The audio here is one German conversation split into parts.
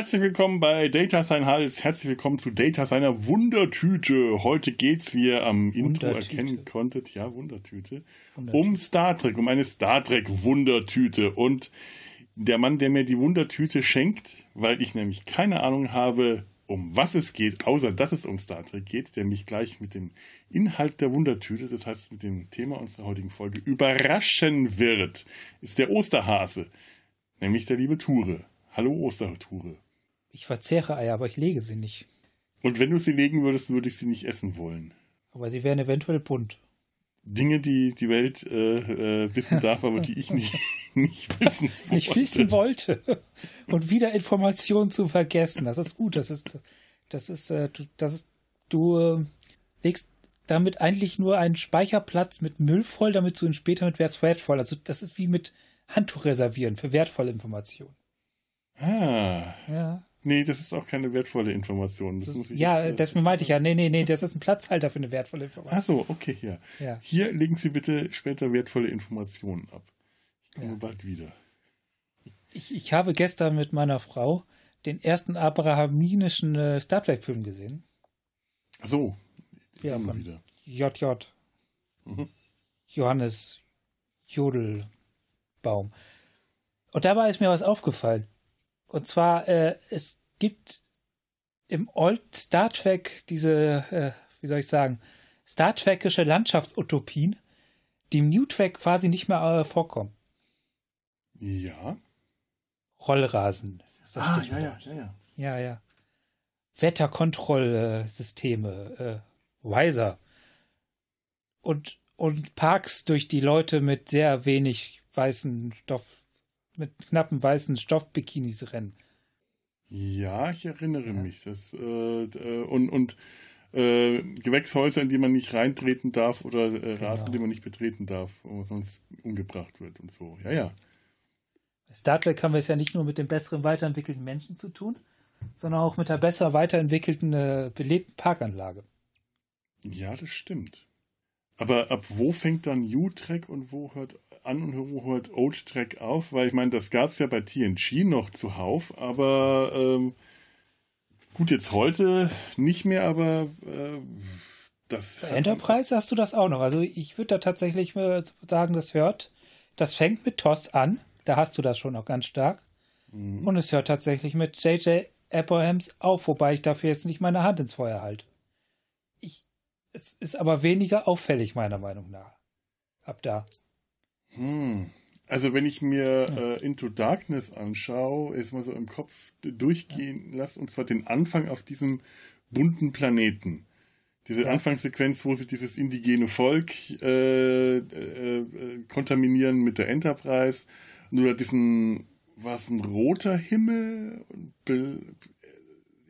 Herzlich willkommen bei Data sein Hals. Herzlich willkommen zu Data seiner Wundertüte. Heute geht's, wie ihr am Intro erkennen konntet, ja, Wundertüte, Wundertüte, um Star Trek, um eine Star Trek Wundertüte. Und der Mann, der mir die Wundertüte schenkt, weil ich nämlich keine Ahnung habe, um was es geht, außer dass es um Star Trek geht, der mich gleich mit dem Inhalt der Wundertüte, das heißt mit dem Thema unserer heutigen Folge, überraschen wird, ist der Osterhase, nämlich der liebe Ture. Hallo Osterture. Ich verzehre Eier, aber ich lege sie nicht. Und wenn du sie legen würdest, würde ich sie nicht essen wollen. Aber sie wären eventuell bunt. Dinge, die die Welt äh, äh, wissen darf, aber die ich nicht, nicht wissen wollte. Nicht wissen wollte. Und wieder Informationen zu vergessen. Das ist gut. Das ist, das ist, äh, du, das ist, du äh, legst damit eigentlich nur einen Speicherplatz mit Müll voll, damit du ihn später mit wertvoll. Also das ist wie mit Handtuch reservieren für wertvolle Informationen. Ah. Ja. Nee, das ist auch keine wertvolle Information. Das das muss ich ja, jetzt, das meinte ich ja. Nee, nee, nee, das ist ein Platzhalter für eine wertvolle Information. Ach so, okay, ja. ja. Hier legen Sie bitte später wertvolle Informationen ab. Ich komme ja. bald wieder. Ich, ich habe gestern mit meiner Frau den ersten abrahaminischen äh, Star Trek-Film gesehen. Ach so, ja, von wieder. JJ. Mhm. Johannes Jodelbaum. Und dabei ist mir was aufgefallen. Und zwar, äh, es gibt im Old Star Trek diese, äh, wie soll ich sagen, Star Trekische Landschaftsutopien, die im New Track quasi nicht mehr äh, vorkommen. Ja. Rollrasen. Ah, ja, ja, ja, ja. Ja, ja. Wetterkontrollsysteme, äh, Wiser. Und, und Parks durch die Leute mit sehr wenig weißen Stoff mit knappen weißen Stoffbikinis rennen. Ja, ich erinnere mich. Das, äh, äh, und und äh, Gewächshäuser, in die man nicht reintreten darf oder äh, genau. Rasen, die man nicht betreten darf, wo sonst umgebracht wird und so. Ja, ja. Star Trek haben wir es ja nicht nur mit den besseren weiterentwickelten Menschen zu tun, sondern auch mit der besser weiterentwickelten, äh, belebten Parkanlage. Ja, das stimmt. Aber ab wo fängt dann U-Track und wo hört an und wo hört Old Track auf? Weil ich meine, das gab es ja bei TNG noch zuhauf, aber ähm, gut, jetzt heute nicht mehr, aber äh, das. Enterprise hast du das auch noch. Also ich würde da tatsächlich sagen, das hört, das fängt mit TOS an. Da hast du das schon noch ganz stark. Mhm. Und es hört tatsächlich mit J.J. Abrahams auf, wobei ich dafür jetzt nicht meine Hand ins Feuer halte. Es ist aber weniger auffällig, meiner Meinung nach. Ab da. Hm. Also wenn ich mir ja. äh, Into Darkness anschaue, ist mal so im Kopf durchgehen ja. lasse, und zwar den Anfang auf diesem bunten Planeten. Diese ja. Anfangssequenz, wo sie dieses indigene Volk äh, äh, äh kontaminieren mit der Enterprise. Nur diesen, war es ein roter Himmel?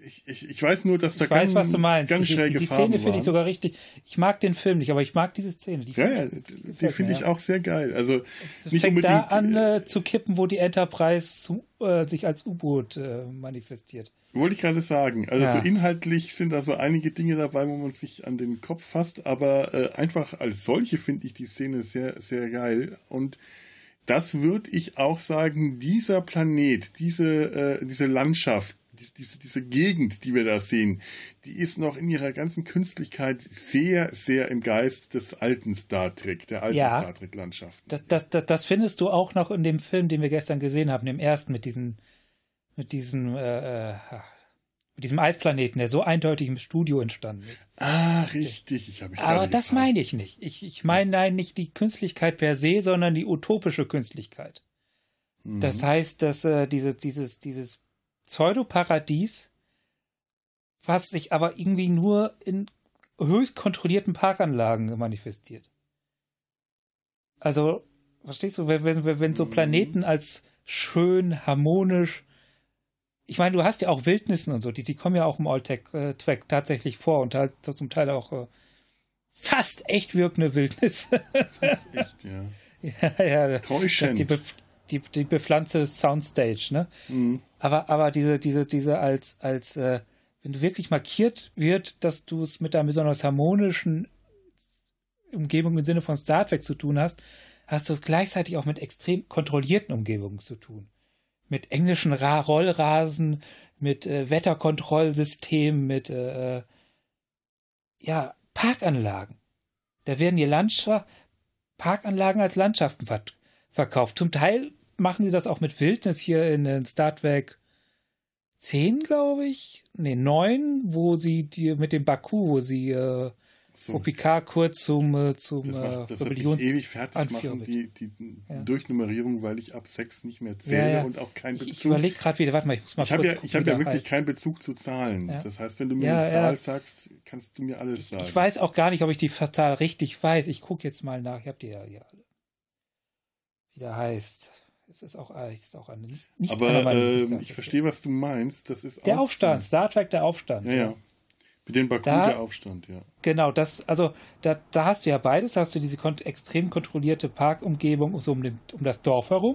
Ich, ich, ich, weiß nur, dass da ich ganz, weiß, was du meinst. ganz die, schräge die, die Szene finde ich sogar richtig. Ich mag den Film nicht, aber ich mag diese Szene. Die ja, ja, die, finde ich ja. auch sehr geil. Also es nicht fängt da an äh, zu kippen, wo die Enterprise zu, äh, sich als U-Boot äh, manifestiert. Wollte ich gerade sagen. Also ja. so inhaltlich sind da so einige Dinge dabei, wo man sich an den Kopf fasst, aber äh, einfach als solche finde ich die Szene sehr, sehr geil und das würde ich auch sagen, dieser Planet, diese, äh, diese Landschaft, diese, diese Gegend, die wir da sehen, die ist noch in ihrer ganzen Künstlichkeit sehr, sehr im Geist des alten Star Trek, der alten ja, Star Trek-Landschaft. Das, das, das, das, findest du auch noch in dem Film, den wir gestern gesehen haben, dem ersten mit diesen, mit diesen, äh, äh, mit diesem Eisplaneten, der so eindeutig im Studio entstanden ist. Ah, richtig. Ich mich Aber das gefragt. meine ich nicht. Ich, ich meine nein, nicht die Künstlichkeit per se, sondern die utopische Künstlichkeit. Mhm. Das heißt, dass äh, dieses, dieses, dieses Pseudoparadies, was sich aber irgendwie nur in höchst kontrollierten Parkanlagen manifestiert. Also, verstehst du, wenn, wenn, wenn so mhm. Planeten als schön, harmonisch, ich meine, du hast ja auch Wildnissen und so, die, die kommen ja auch im Alltech äh, tatsächlich vor und halt zum Teil auch äh, fast echt wirkende Wildnis. fast echt, ja. ja, ja. Täuschend. Die, die, die bepflanzte Soundstage, ne? Mhm. Aber, aber diese, diese, diese als, als, äh, wenn du wirklich markiert wird, dass du es mit einer besonders harmonischen Umgebung im Sinne von Star Trek zu tun hast, hast du es gleichzeitig auch mit extrem kontrollierten Umgebungen zu tun. mit englischen Ra Rollrasen, mit äh, Wetterkontrollsystemen, mit äh, äh, ja, Parkanlagen. Da werden die Landschaft, Parkanlagen als Landschaften ver verkauft. Zum Teil machen sie das auch mit Wildnis hier in, Star Trek 10, glaube ich. Ne, 9, wo sie die mit dem Baku, wo sie äh, so. Picard kurz zum, äh, zum das macht, das Rebellions ewig fertig machen, die, die ja. Durchnummerierung, weil ich ab 6 nicht mehr zähle ja, ja. und auch keinen Bezug. Ich überlege gerade wieder, warte mal, ich muss mal Ich habe ja, ich hab ja wirklich keinen Bezug zu Zahlen. Das heißt, wenn du mir eine Zahl sagst, kannst du mir alles sagen. Ich weiß auch gar nicht, ob ich die Zahl richtig weiß. Ich gucke jetzt mal nach. Ich habe die ja hier alle. Wie der heißt. Es ist auch, es ist auch eine nicht, nicht Aber äh, ich verstehe, was du meinst. Das ist der Aufstand, Star Trek, der Aufstand. Ja, ja. Mit dem Baku da, der Aufstand, ja. Genau, das, also da, da hast du ja beides, hast du diese kon extrem kontrollierte Parkumgebung so um, den, um das Dorf herum.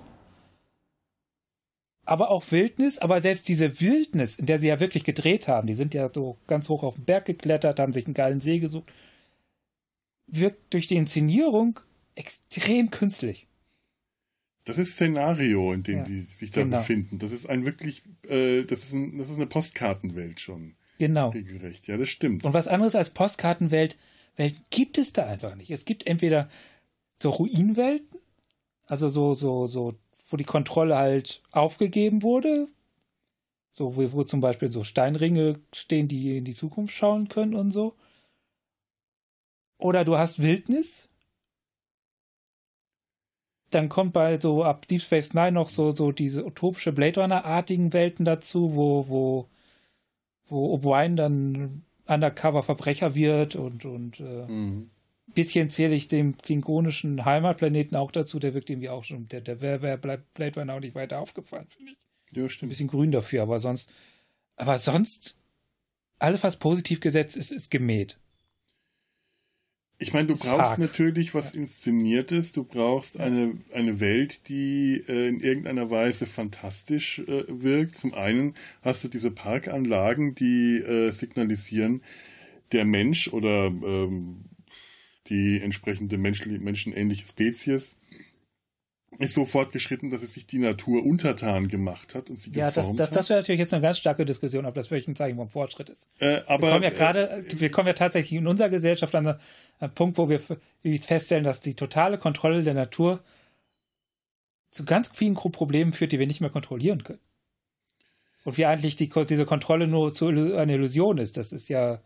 Aber auch Wildnis, aber selbst diese Wildnis, in der sie ja wirklich gedreht haben, die sind ja so ganz hoch auf den Berg geklettert, haben sich einen geilen See gesucht, wirkt durch die Inszenierung extrem künstlich. Das ist Szenario, in dem ja, die sich da genau. befinden. Das ist ein wirklich, äh, das, ist ein, das ist eine Postkartenwelt schon. Genau. Regelrecht, ja, das stimmt. Und was anderes als Postkartenwelt Welt gibt es da einfach nicht. Es gibt entweder so Ruinenwelten, also so, so, so, wo die Kontrolle halt aufgegeben wurde, so, wo, wo zum Beispiel so Steinringe stehen, die in die Zukunft schauen können und so. Oder du hast Wildnis. Dann kommt bei so ab Deep Space Nine noch so, so diese utopische Blade Runner-artigen Welten dazu, wo, wo wo O'Brien dann Undercover-Verbrecher wird und, und äh, mhm. bisschen zähle ich dem klingonischen Heimatplaneten auch dazu, der wirkt irgendwie auch schon, der, der wäre wär Blade Runner auch nicht weiter aufgefallen, finde ich. Ja, stimmt. Ein bisschen grün dafür, aber sonst, aber sonst, alles, was positiv gesetzt ist, ist gemäht. Ich meine, du brauchst arg. natürlich was Inszeniertes, du brauchst eine, eine Welt, die äh, in irgendeiner Weise fantastisch äh, wirkt. Zum einen hast du diese Parkanlagen, die äh, signalisieren, der Mensch oder ähm, die entsprechende Mensch, menschenähnliche Spezies ist so fortgeschritten, dass es sich die Natur untertan gemacht hat und sie ja, geformt das, das, das wäre natürlich jetzt eine ganz starke Diskussion, ob das wirklich ein Zeichen vom Fortschritt ist. Äh, aber, wir kommen ja gerade, äh, wir kommen ja tatsächlich in unserer Gesellschaft an einen Punkt, wo wir feststellen, dass die totale Kontrolle der Natur zu ganz vielen Problemen führt, die wir nicht mehr kontrollieren können. Und wie eigentlich die, diese Kontrolle nur zu, eine Illusion ist, das ist ja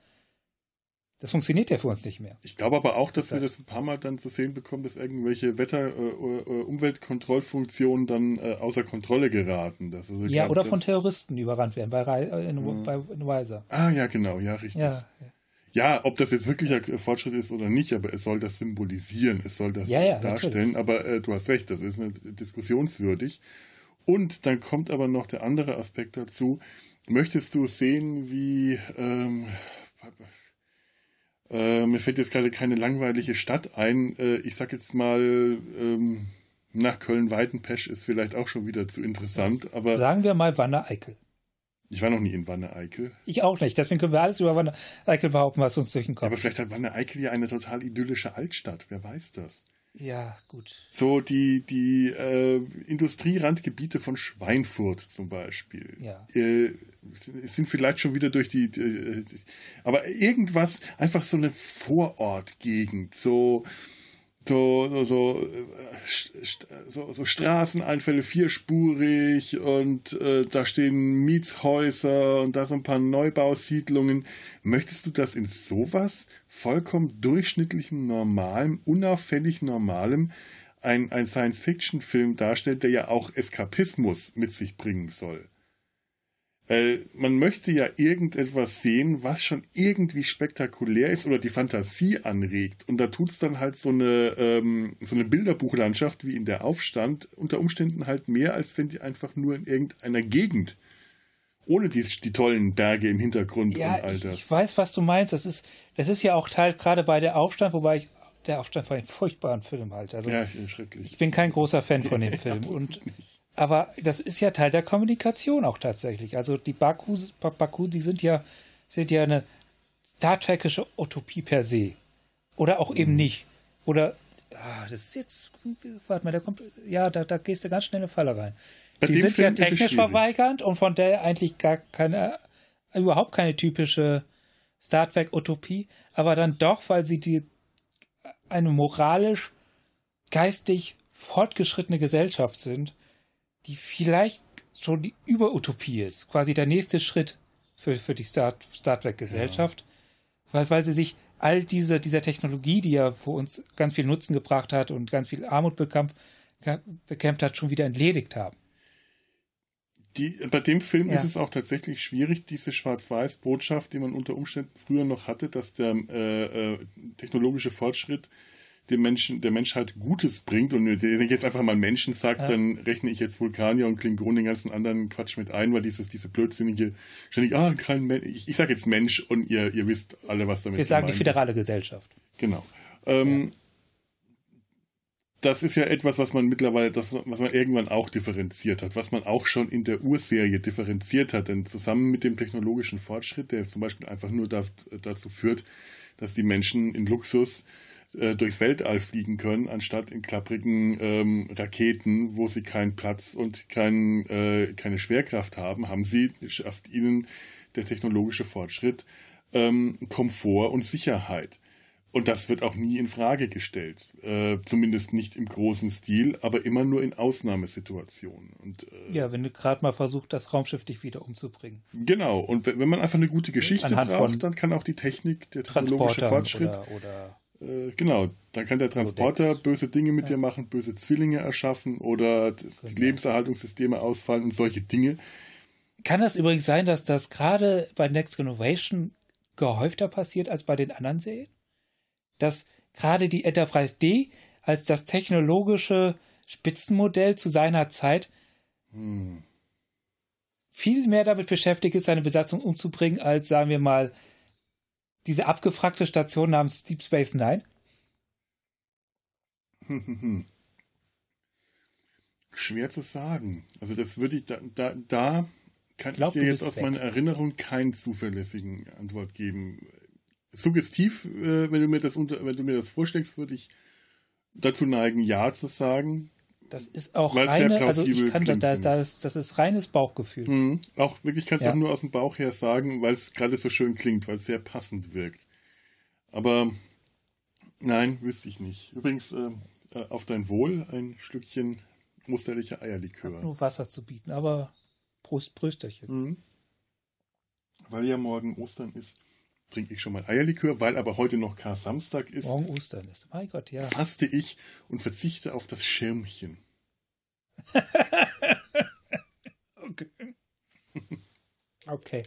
das funktioniert ja für uns nicht mehr. Ich glaube aber auch, dass wir das ein paar Mal dann zu sehen bekommen, dass irgendwelche Wetter-, äh, äh, Umweltkontrollfunktionen dann äh, außer Kontrolle geraten. Also ja, glaub, oder von Terroristen überrannt werden bei, äh, in, bei in Weiser. Ah, ja, genau, ja, richtig. Ja, ja. ja, ob das jetzt wirklich ein Fortschritt ist oder nicht, aber es soll das symbolisieren, es soll das ja, darstellen. Natürlich. Aber äh, du hast recht, das ist eine, diskussionswürdig. Und dann kommt aber noch der andere Aspekt dazu. Möchtest du sehen, wie ähm, äh, mir fällt jetzt gerade keine langweilige Stadt ein. Äh, ich sag jetzt mal, ähm, nach Köln-Weidenpesch ist vielleicht auch schon wieder zu interessant. Aber Sagen wir mal Wanne-Eickel. Ich war noch nie in Wanne-Eickel. Ich auch nicht. Deswegen können wir alles über Wanne-Eickel behaupten, was uns durch den Kopf. Aber vielleicht hat Wanne-Eickel ja eine total idyllische Altstadt. Wer weiß das? Ja, gut. So die, die äh, Industrierandgebiete von Schweinfurt zum Beispiel. Ja. Äh, sind vielleicht schon wieder durch die, die, äh, aber irgendwas, einfach so eine Vorortgegend, so so, so, so, so Straßeneinfälle vierspurig und äh, da stehen Mietshäuser und da so ein paar Neubausiedlungen. Möchtest du das in sowas vollkommen durchschnittlichem, normalem, unauffällig normalem ein, ein Science-Fiction-Film darstellt, der ja auch Eskapismus mit sich bringen soll? Weil man möchte ja irgendetwas sehen, was schon irgendwie spektakulär ist oder die Fantasie anregt. Und da tut es dann halt so eine, ähm, so eine Bilderbuchlandschaft wie in der Aufstand unter Umständen halt mehr, als wenn die einfach nur in irgendeiner Gegend ohne die, die tollen Berge im Hintergrund ja, und all das. Ich, ich weiß, was du meinst. Das ist, das ist ja auch Teil gerade bei der Aufstand, wobei ich der Aufstand war ein furchtbaren Film halt. Also, ja, schrecklich. Ich bin kein großer Fan von dem Film. und aber das ist ja Teil der Kommunikation auch tatsächlich. Also die Bakus, Baku, die sind ja, sind ja eine Star Trekische Utopie per se. Oder auch mhm. eben nicht. Oder, ah, das ist jetzt, warte mal, da kommt, ja, da, da gehst du ganz schnell in eine Falle rein. Bei die sind Film ja technisch verweigernd und von der eigentlich gar keine, überhaupt keine typische Star Trek-Utopie, aber dann doch, weil sie die eine moralisch, geistig fortgeschrittene Gesellschaft sind, die vielleicht schon die Überutopie ist, quasi der nächste Schritt für, für die Star, Star Trek-Gesellschaft, ja. weil, weil sie sich all diese, dieser Technologie, die ja für uns ganz viel Nutzen gebracht hat und ganz viel Armut bekämpft, bekämpft hat, schon wieder entledigt haben. Die, bei dem Film ja. ist es auch tatsächlich schwierig, diese Schwarz-Weiß-Botschaft, die man unter Umständen früher noch hatte, dass der äh, äh, technologische Fortschritt dem Menschen, der Menschheit Gutes bringt und wenn ich jetzt einfach mal Menschen sagt, ja. dann rechne ich jetzt Vulkanier und Klingonen den ganzen anderen Quatsch mit ein, weil dieses, diese blödsinnige, ständig, ah, kein Mensch, ich, ich sage jetzt Mensch und ihr, ihr wisst alle, was damit Wir sagen die föderale ist. Gesellschaft. Genau. Ähm, ja. Das ist ja etwas, was man mittlerweile, das, was man irgendwann auch differenziert hat, was man auch schon in der Urserie differenziert hat, denn zusammen mit dem technologischen Fortschritt, der zum Beispiel einfach nur da, dazu führt, dass die Menschen in Luxus äh, durchs Weltall fliegen können, anstatt in klapprigen ähm, Raketen, wo sie keinen Platz und kein, äh, keine Schwerkraft haben, haben sie, schafft ihnen der technologische Fortschritt ähm, Komfort und Sicherheit. Und das wird auch nie in Frage gestellt. Äh, zumindest nicht im großen Stil, aber immer nur in Ausnahmesituationen. Und, äh, ja, wenn du gerade mal versuchst, das Raumschiff dich wieder umzubringen. Genau, und wenn, man einfach eine gute Geschichte Anhand braucht, dann kann auch die Technik, der technologische Fortschritt oder, oder äh, genau, dann kann der Transporter Rodex. böse Dinge mit ja. dir machen, böse Zwillinge erschaffen oder das, genau. die Lebenserhaltungssysteme ausfallen und solche Dinge. Kann das übrigens sein, dass das gerade bei Next Generation gehäufter passiert als bei den anderen Serien? Dass gerade die Enterprise D als das technologische Spitzenmodell zu seiner Zeit hm. viel mehr damit beschäftigt ist, seine Besatzung umzubringen, als, sagen wir mal, diese abgefragte Station namens Deep Space Nine? Schwer zu sagen. Also das würde ich da, da, da kann glaub, ich dir jetzt aus weg. meiner Erinnerung keinen zuverlässigen Antwort geben. Suggestiv, äh, wenn du mir das unter, wenn du mir das vorschlägst, würde ich dazu neigen, ja zu sagen. Das ist auch reine, also ich kann klingt, das, das, das ist reines Bauchgefühl. Mhm. Auch wirklich kannst du ja. auch nur aus dem Bauch her sagen, weil es gerade so schön klingt, weil es sehr passend wirkt. Aber nein, wüsste ich nicht. Übrigens, äh, äh auf dein Wohl ein Stückchen osterlicher Eierlikör. Hat nur Wasser zu bieten, aber Prost, Brösterchen. Mhm. Weil ja morgen Ostern ist, trinke ich schon mal Eierlikör, weil aber heute noch Kar-Samstag ist. Morgen Ostern ist. Mein Gott, ja. Faste ich und verzichte auf das Schirmchen. okay. okay.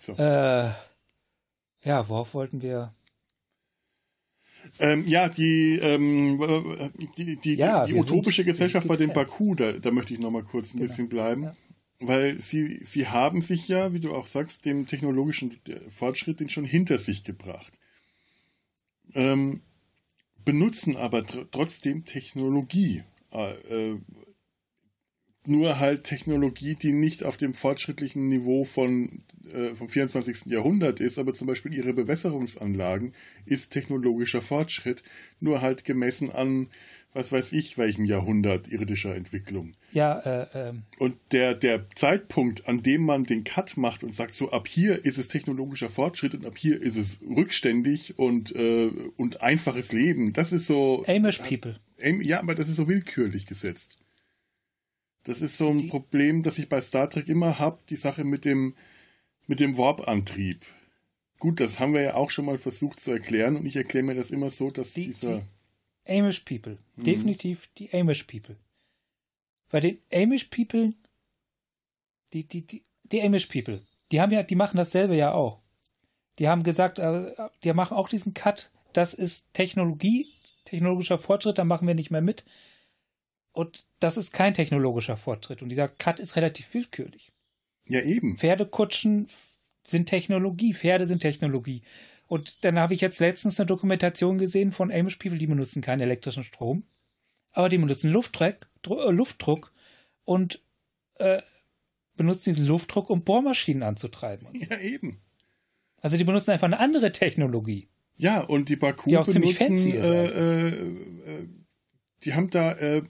So. Äh, ja, worauf wollten wir? Ähm, ja, die, ähm, die, die, ja, die utopische Gesellschaft bei dem Baku, da, da möchte ich noch mal kurz ein genau. bisschen bleiben. Ja weil sie, sie haben sich ja, wie du auch sagst, dem technologischen Fortschritt den schon hinter sich gebracht. Ähm, benutzen aber tr trotzdem Technologie. Äh, äh, nur halt Technologie, die nicht auf dem fortschrittlichen Niveau von, äh, vom 24. Jahrhundert ist, aber zum Beispiel ihre Bewässerungsanlagen ist technologischer Fortschritt, nur halt gemessen an was weiß ich, welchem Jahrhundert irdischer Entwicklung. Ja, äh, äh. Und der, der Zeitpunkt, an dem man den Cut macht und sagt, so ab hier ist es technologischer Fortschritt und ab hier ist es rückständig und, äh, und einfaches Leben, das ist so. Amish People. Ja, aber das ist so willkürlich gesetzt. Das ist so ein die, Problem, das ich bei Star Trek immer habe, die Sache mit dem, mit dem Warp-Antrieb. Gut, das haben wir ja auch schon mal versucht zu erklären und ich erkläre mir das immer so, dass die, dieser. Die Amish People. Mhm. Definitiv die Amish People. Bei den Amish People, die, die, die, die Amish People, die haben ja, die machen dasselbe ja auch. Die haben gesagt, äh, die machen auch diesen Cut, das ist Technologie, technologischer Fortschritt, da machen wir nicht mehr mit. Und das ist kein technologischer Fortschritt. Und dieser Cut ist relativ willkürlich. Ja, eben. Pferdekutschen sind Technologie, Pferde sind Technologie. Und dann habe ich jetzt letztens eine Dokumentation gesehen von Amish People, die benutzen keinen elektrischen Strom, aber die benutzen Luftdruck, äh, Luftdruck und äh, benutzen diesen Luftdruck, um Bohrmaschinen anzutreiben. So. Ja, eben. Also die benutzen einfach eine andere Technologie. Ja, und die Baku die auch benutzen, ziemlich fancy ist. Äh, äh, äh, die haben da äh,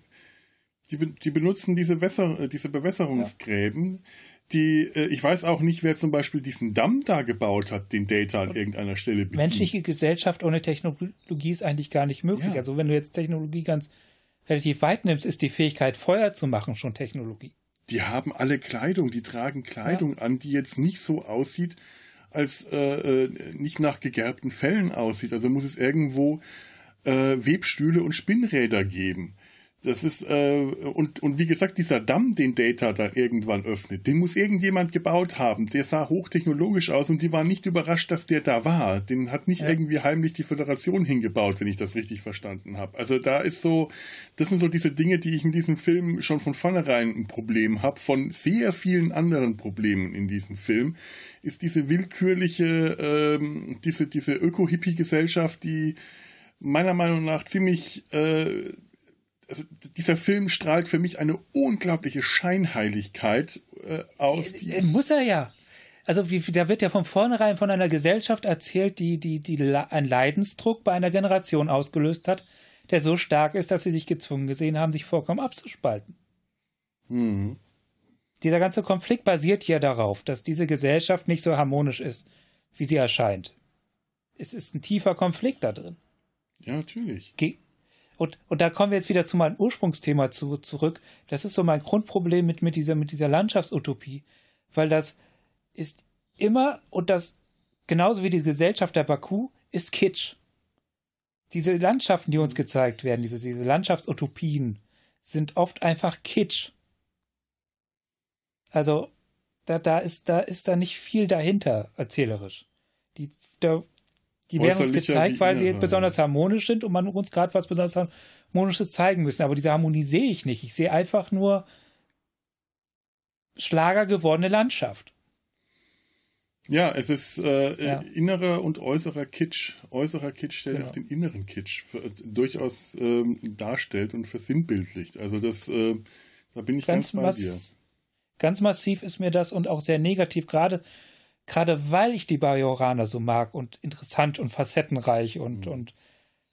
die, die benutzen diese, Wässer, diese Bewässerungsgräben. Ja. Die, äh, ich weiß auch nicht, wer zum Beispiel diesen Damm da gebaut hat, den Data an irgendeiner Stelle bedient. Menschliche Gesellschaft ohne Technologie ist eigentlich gar nicht möglich. Ja. Also wenn du jetzt Technologie ganz relativ weit nimmst, ist die Fähigkeit, Feuer zu machen, schon Technologie. Die haben alle Kleidung, die tragen Kleidung ja. an, die jetzt nicht so aussieht, als äh, äh, nicht nach gegerbten Fellen aussieht. Also muss es irgendwo äh, Webstühle und Spinnräder geben. Das ist, äh, und, und wie gesagt, dieser Damm, den Data dann irgendwann öffnet, den muss irgendjemand gebaut haben. Der sah hochtechnologisch aus und die waren nicht überrascht, dass der da war. Den hat nicht ja. irgendwie heimlich die Föderation hingebaut, wenn ich das richtig verstanden habe. Also da ist so, das sind so diese Dinge, die ich in diesem Film schon von vornherein ein Problem habe. Von sehr vielen anderen Problemen in diesem Film ist diese willkürliche, ähm, diese, diese Öko-Hippie-Gesellschaft, die meiner Meinung nach ziemlich äh, also dieser Film strahlt für mich eine unglaubliche Scheinheiligkeit äh, aus. Die äh, Muss er ja. Also wie, da wird ja von vornherein von einer Gesellschaft erzählt, die, die, die einen Leidensdruck bei einer Generation ausgelöst hat, der so stark ist, dass sie sich gezwungen gesehen haben, sich vollkommen abzuspalten. Mhm. Dieser ganze Konflikt basiert ja darauf, dass diese Gesellschaft nicht so harmonisch ist, wie sie erscheint. Es ist ein tiefer Konflikt da drin. Ja, natürlich. Ge und, und da kommen wir jetzt wieder zu meinem Ursprungsthema zu, zurück. Das ist so mein Grundproblem mit, mit, dieser, mit dieser Landschaftsutopie. Weil das ist immer, und das genauso wie die Gesellschaft der Baku, ist Kitsch. Diese Landschaften, die uns gezeigt werden, diese, diese Landschaftsutopien, sind oft einfach Kitsch. Also, da, da, ist, da ist da nicht viel dahinter, erzählerisch. Die, da, die werden uns gezeigt, weil sie besonders harmonisch sind und man uns gerade was besonders Harmonisches zeigen müssen. Aber diese Harmonie sehe ich nicht. Ich sehe einfach nur Schlager gewordene Landschaft. Ja, es ist äh, ja. innerer und äußerer Kitsch. Äußerer Kitsch, der genau. auch den inneren Kitsch äh, durchaus ähm, darstellt und versinnbildlicht. Also das, äh, da bin ich ganz, ganz bei dir. Ganz massiv ist mir das und auch sehr negativ, gerade gerade weil ich die Bajoraner so mag und interessant und facettenreich und, mhm. und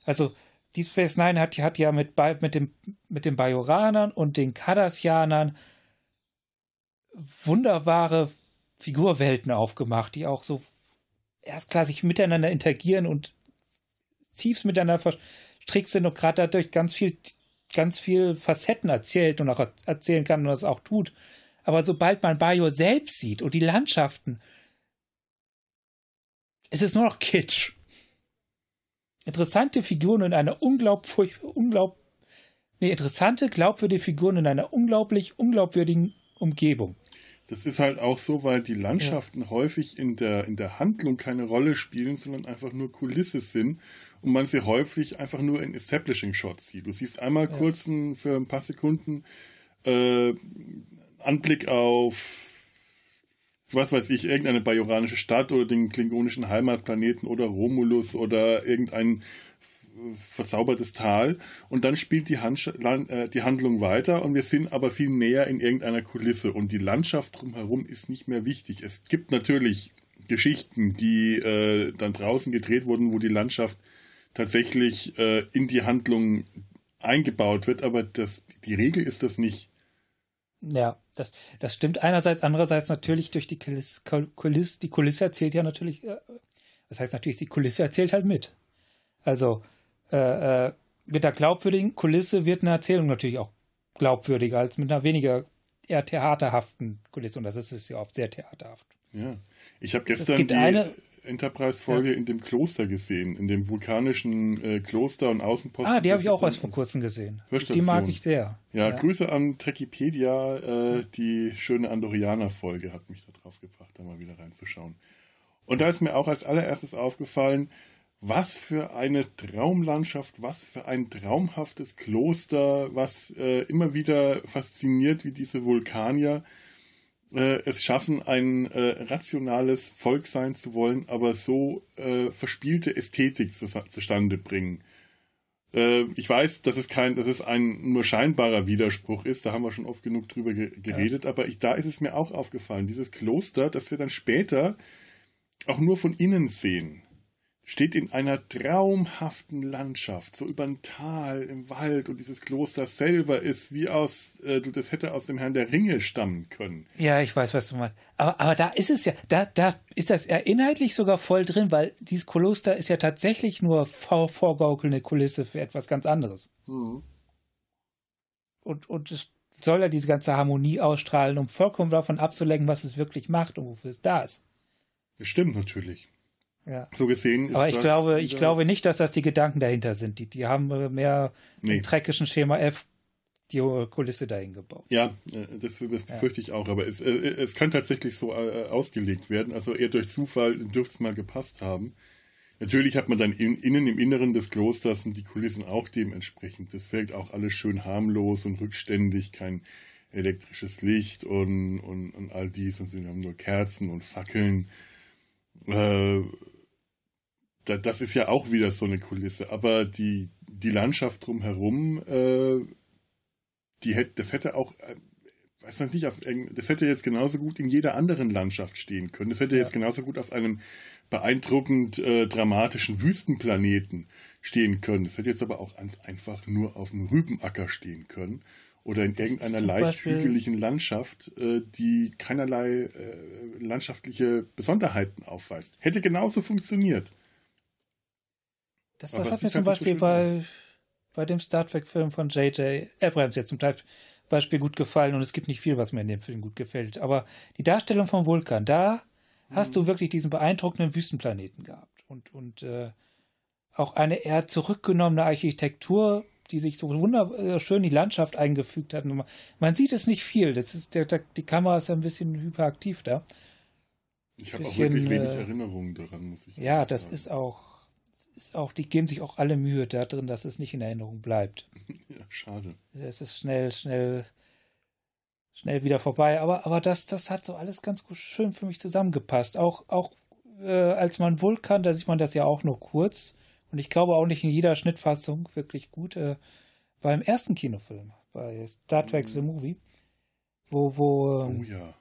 also Deep Space Nine hat, hat ja mit, mit, dem, mit den Bajoranern und den Cardassianern wunderbare Figurwelten aufgemacht, die auch so erstklassig miteinander interagieren und tiefst miteinander verstrickt sind und gerade dadurch ganz viel, ganz viel Facetten erzählt und auch erzählen kann und das auch tut. Aber sobald man Bajor selbst sieht und die Landschaften es ist nur noch Kitsch. Interessante Figuren in einer unglaublich, unglaub, nee, interessante, glaubwürdige Figuren in einer unglaublich unglaubwürdigen Umgebung. Das ist halt auch so, weil die Landschaften ja. häufig in der, in der Handlung keine Rolle spielen, sondern einfach nur Kulisse sind und man sie häufig einfach nur in Establishing-Shots sieht. Du siehst einmal ja. kurz ein, für ein paar Sekunden äh, Anblick auf was weiß ich, irgendeine bajoranische Stadt oder den klingonischen Heimatplaneten oder Romulus oder irgendein verzaubertes Tal und dann spielt die, Hand, äh, die, Handlung weiter und wir sind aber viel näher in irgendeiner Kulisse und die Landschaft drumherum ist nicht mehr wichtig. Es gibt natürlich Geschichten, die äh, dann draußen gedreht wurden, wo die Landschaft tatsächlich äh, in die Handlung eingebaut wird, aber das, die Regel ist das nicht. Ja, das, das stimmt einerseits, andererseits natürlich durch die Kulisse, Kulisse, die Kulisse erzählt ja natürlich, äh, das heißt natürlich, die Kulisse erzählt halt mit. Also äh, äh, mit der glaubwürdigen Kulisse wird eine Erzählung natürlich auch glaubwürdiger als mit einer weniger eher theaterhaften Kulisse und das ist es ja oft sehr theaterhaft. Ja, ich habe gestern die, eine, Enterprise-Folge ja. in dem Kloster gesehen, in dem vulkanischen äh, Kloster und Außenposten. Ah, die habe ich auch erst vor kurzem gesehen. Die mag ich sehr. Ja, ja. Grüße an Trekipedia. Äh, die schöne Andorianer-Folge hat mich da drauf gebracht, da mal wieder reinzuschauen. Und da ist mir auch als allererstes aufgefallen, was für eine Traumlandschaft, was für ein traumhaftes Kloster, was äh, immer wieder fasziniert, wie diese Vulkanier äh, es schaffen, ein äh, rationales Volk sein zu wollen, aber so äh, verspielte Ästhetik zu, zustande bringen. Äh, ich weiß, dass es kein, dass es ein nur scheinbarer Widerspruch ist, da haben wir schon oft genug drüber ge geredet, ja. aber ich, da ist es mir auch aufgefallen, dieses Kloster, das wir dann später auch nur von innen sehen. Steht in einer traumhaften Landschaft, so über ein Tal im Wald und dieses Kloster selber ist wie aus, äh, du das hätte aus dem Herrn der Ringe stammen können. Ja, ich weiß, was du meinst. Aber, aber da ist es ja, da, da ist das ja inhaltlich sogar voll drin, weil dieses Kloster ist ja tatsächlich nur vor, vorgaukelnde Kulisse für etwas ganz anderes. Mhm. Und, und es soll ja diese ganze Harmonie ausstrahlen, um vollkommen davon abzulenken, was es wirklich macht und wofür es da ist. Das stimmt natürlich. Ja. So gesehen ist Aber ich glaube, ich glaube nicht, dass das die Gedanken dahinter sind. Die, die haben mehr nee. im dreckischen Schema F die Kulisse dahin gebaut. Ja, äh, das, das ja. fürchte ich auch. Aber es, äh, es kann tatsächlich so äh, ausgelegt werden. Also eher durch Zufall dürfte es mal gepasst haben. Natürlich hat man dann in, innen im Inneren des Klosters und die Kulissen auch dementsprechend. Das wirkt auch alles schön harmlos und rückständig, kein elektrisches Licht und, und, und all dies. Und sie haben nur Kerzen und Fackeln. Äh, da, das ist ja auch wieder so eine Kulisse. Aber die, die Landschaft drumherum, äh, die hätte, das hätte auch, äh, weiß nicht, auf, das hätte jetzt genauso gut in jeder anderen Landschaft stehen können. Das hätte ja. jetzt genauso gut auf einem beeindruckend äh, dramatischen Wüstenplaneten stehen können. Das hätte jetzt aber auch ganz einfach nur auf einem Rübenacker stehen können oder in das irgendeiner leicht hügeligen Landschaft, äh, die keinerlei äh, landschaftliche Besonderheiten aufweist. Hätte genauso funktioniert. Das, das hat mir zum Beispiel so bei, bei dem Star Trek-Film von J.J. Abrams jetzt zum Beispiel gut gefallen und es gibt nicht viel, was mir in dem Film gut gefällt. Aber die Darstellung vom Vulkan, da hm. hast du mhm. wirklich diesen beeindruckenden Wüstenplaneten gehabt und, und äh, auch eine eher zurückgenommene Architektur, die sich so wunderschön in die Landschaft eingefügt hat. Man, sieht es nicht viel. Das ist, der, der, die Kamera ist ein bisschen hyperaktiv da. Ich habe auch wirklich wenig äh, Erinnerungen daran, muss ich Ja, das sagen. ist auch ist auch, die geben sich auch alle Mühe da drin, dass es nicht in Erinnerung bleibt. Ja, schade. Es ist schnell, schnell, schnell wieder vorbei. Aber, aber das, das hat so alles ganz schön für mich zusammengepasst. Auch, auch äh, als man Vulkan, da sieht man das ja auch nur kurz. Und ich glaube auch nicht in jeder Schnittfassung wirklich gut. Äh, beim ersten Kinofilm, bei Star Trek mhm. The Movie, wo, wo. Ähm, oh ja.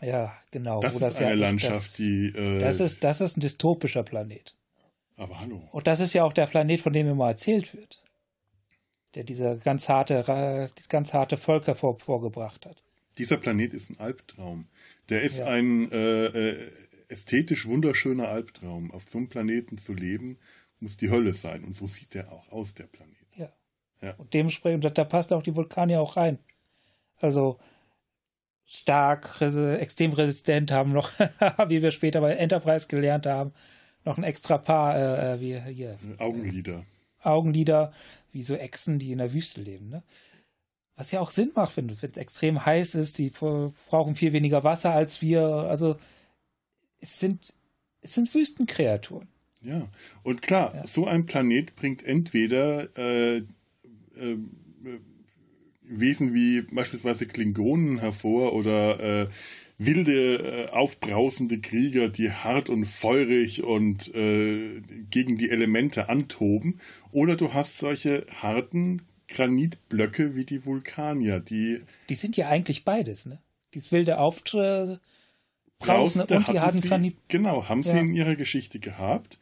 Ja, genau. Das ist eine ja Landschaft, das, die. Äh, das, ist, das ist ein dystopischer Planet. Aber hallo. Und das ist ja auch der Planet, von dem immer erzählt wird. Der diese ganz harte, dieses ganz harte Volk hervor, vorgebracht hat. Dieser Planet ist ein Albtraum. Der ist ja. ein äh, äh, ästhetisch wunderschöner Albtraum. Auf so einem Planeten zu leben, muss die Hölle sein. Und so sieht der auch aus, der Planet. Ja. ja. Und dementsprechend, da passt auch die Vulkanier auch rein. Also stark, extrem resistent haben noch, wie wir später bei Enterprise gelernt haben, noch ein extra Paar, äh, äh, wie hier. Augenlider. Augenlider, wie so Echsen, die in der Wüste leben, ne? Was ja auch Sinn macht, wenn es extrem heiß ist, die brauchen viel weniger Wasser als wir. Also es sind, es sind Wüstenkreaturen. Ja, und klar, ja. so ein Planet bringt entweder äh, äh, Wesen wie beispielsweise Klingonen hervor oder äh, wilde, äh, aufbrausende Krieger, die hart und feurig und äh, gegen die Elemente antoben. Oder du hast solche harten Granitblöcke wie die Vulkanier, die. Die sind ja eigentlich beides, ne? Die wilde Aufbrausende und die harten Granit. Genau, haben ja. sie in ihrer Geschichte gehabt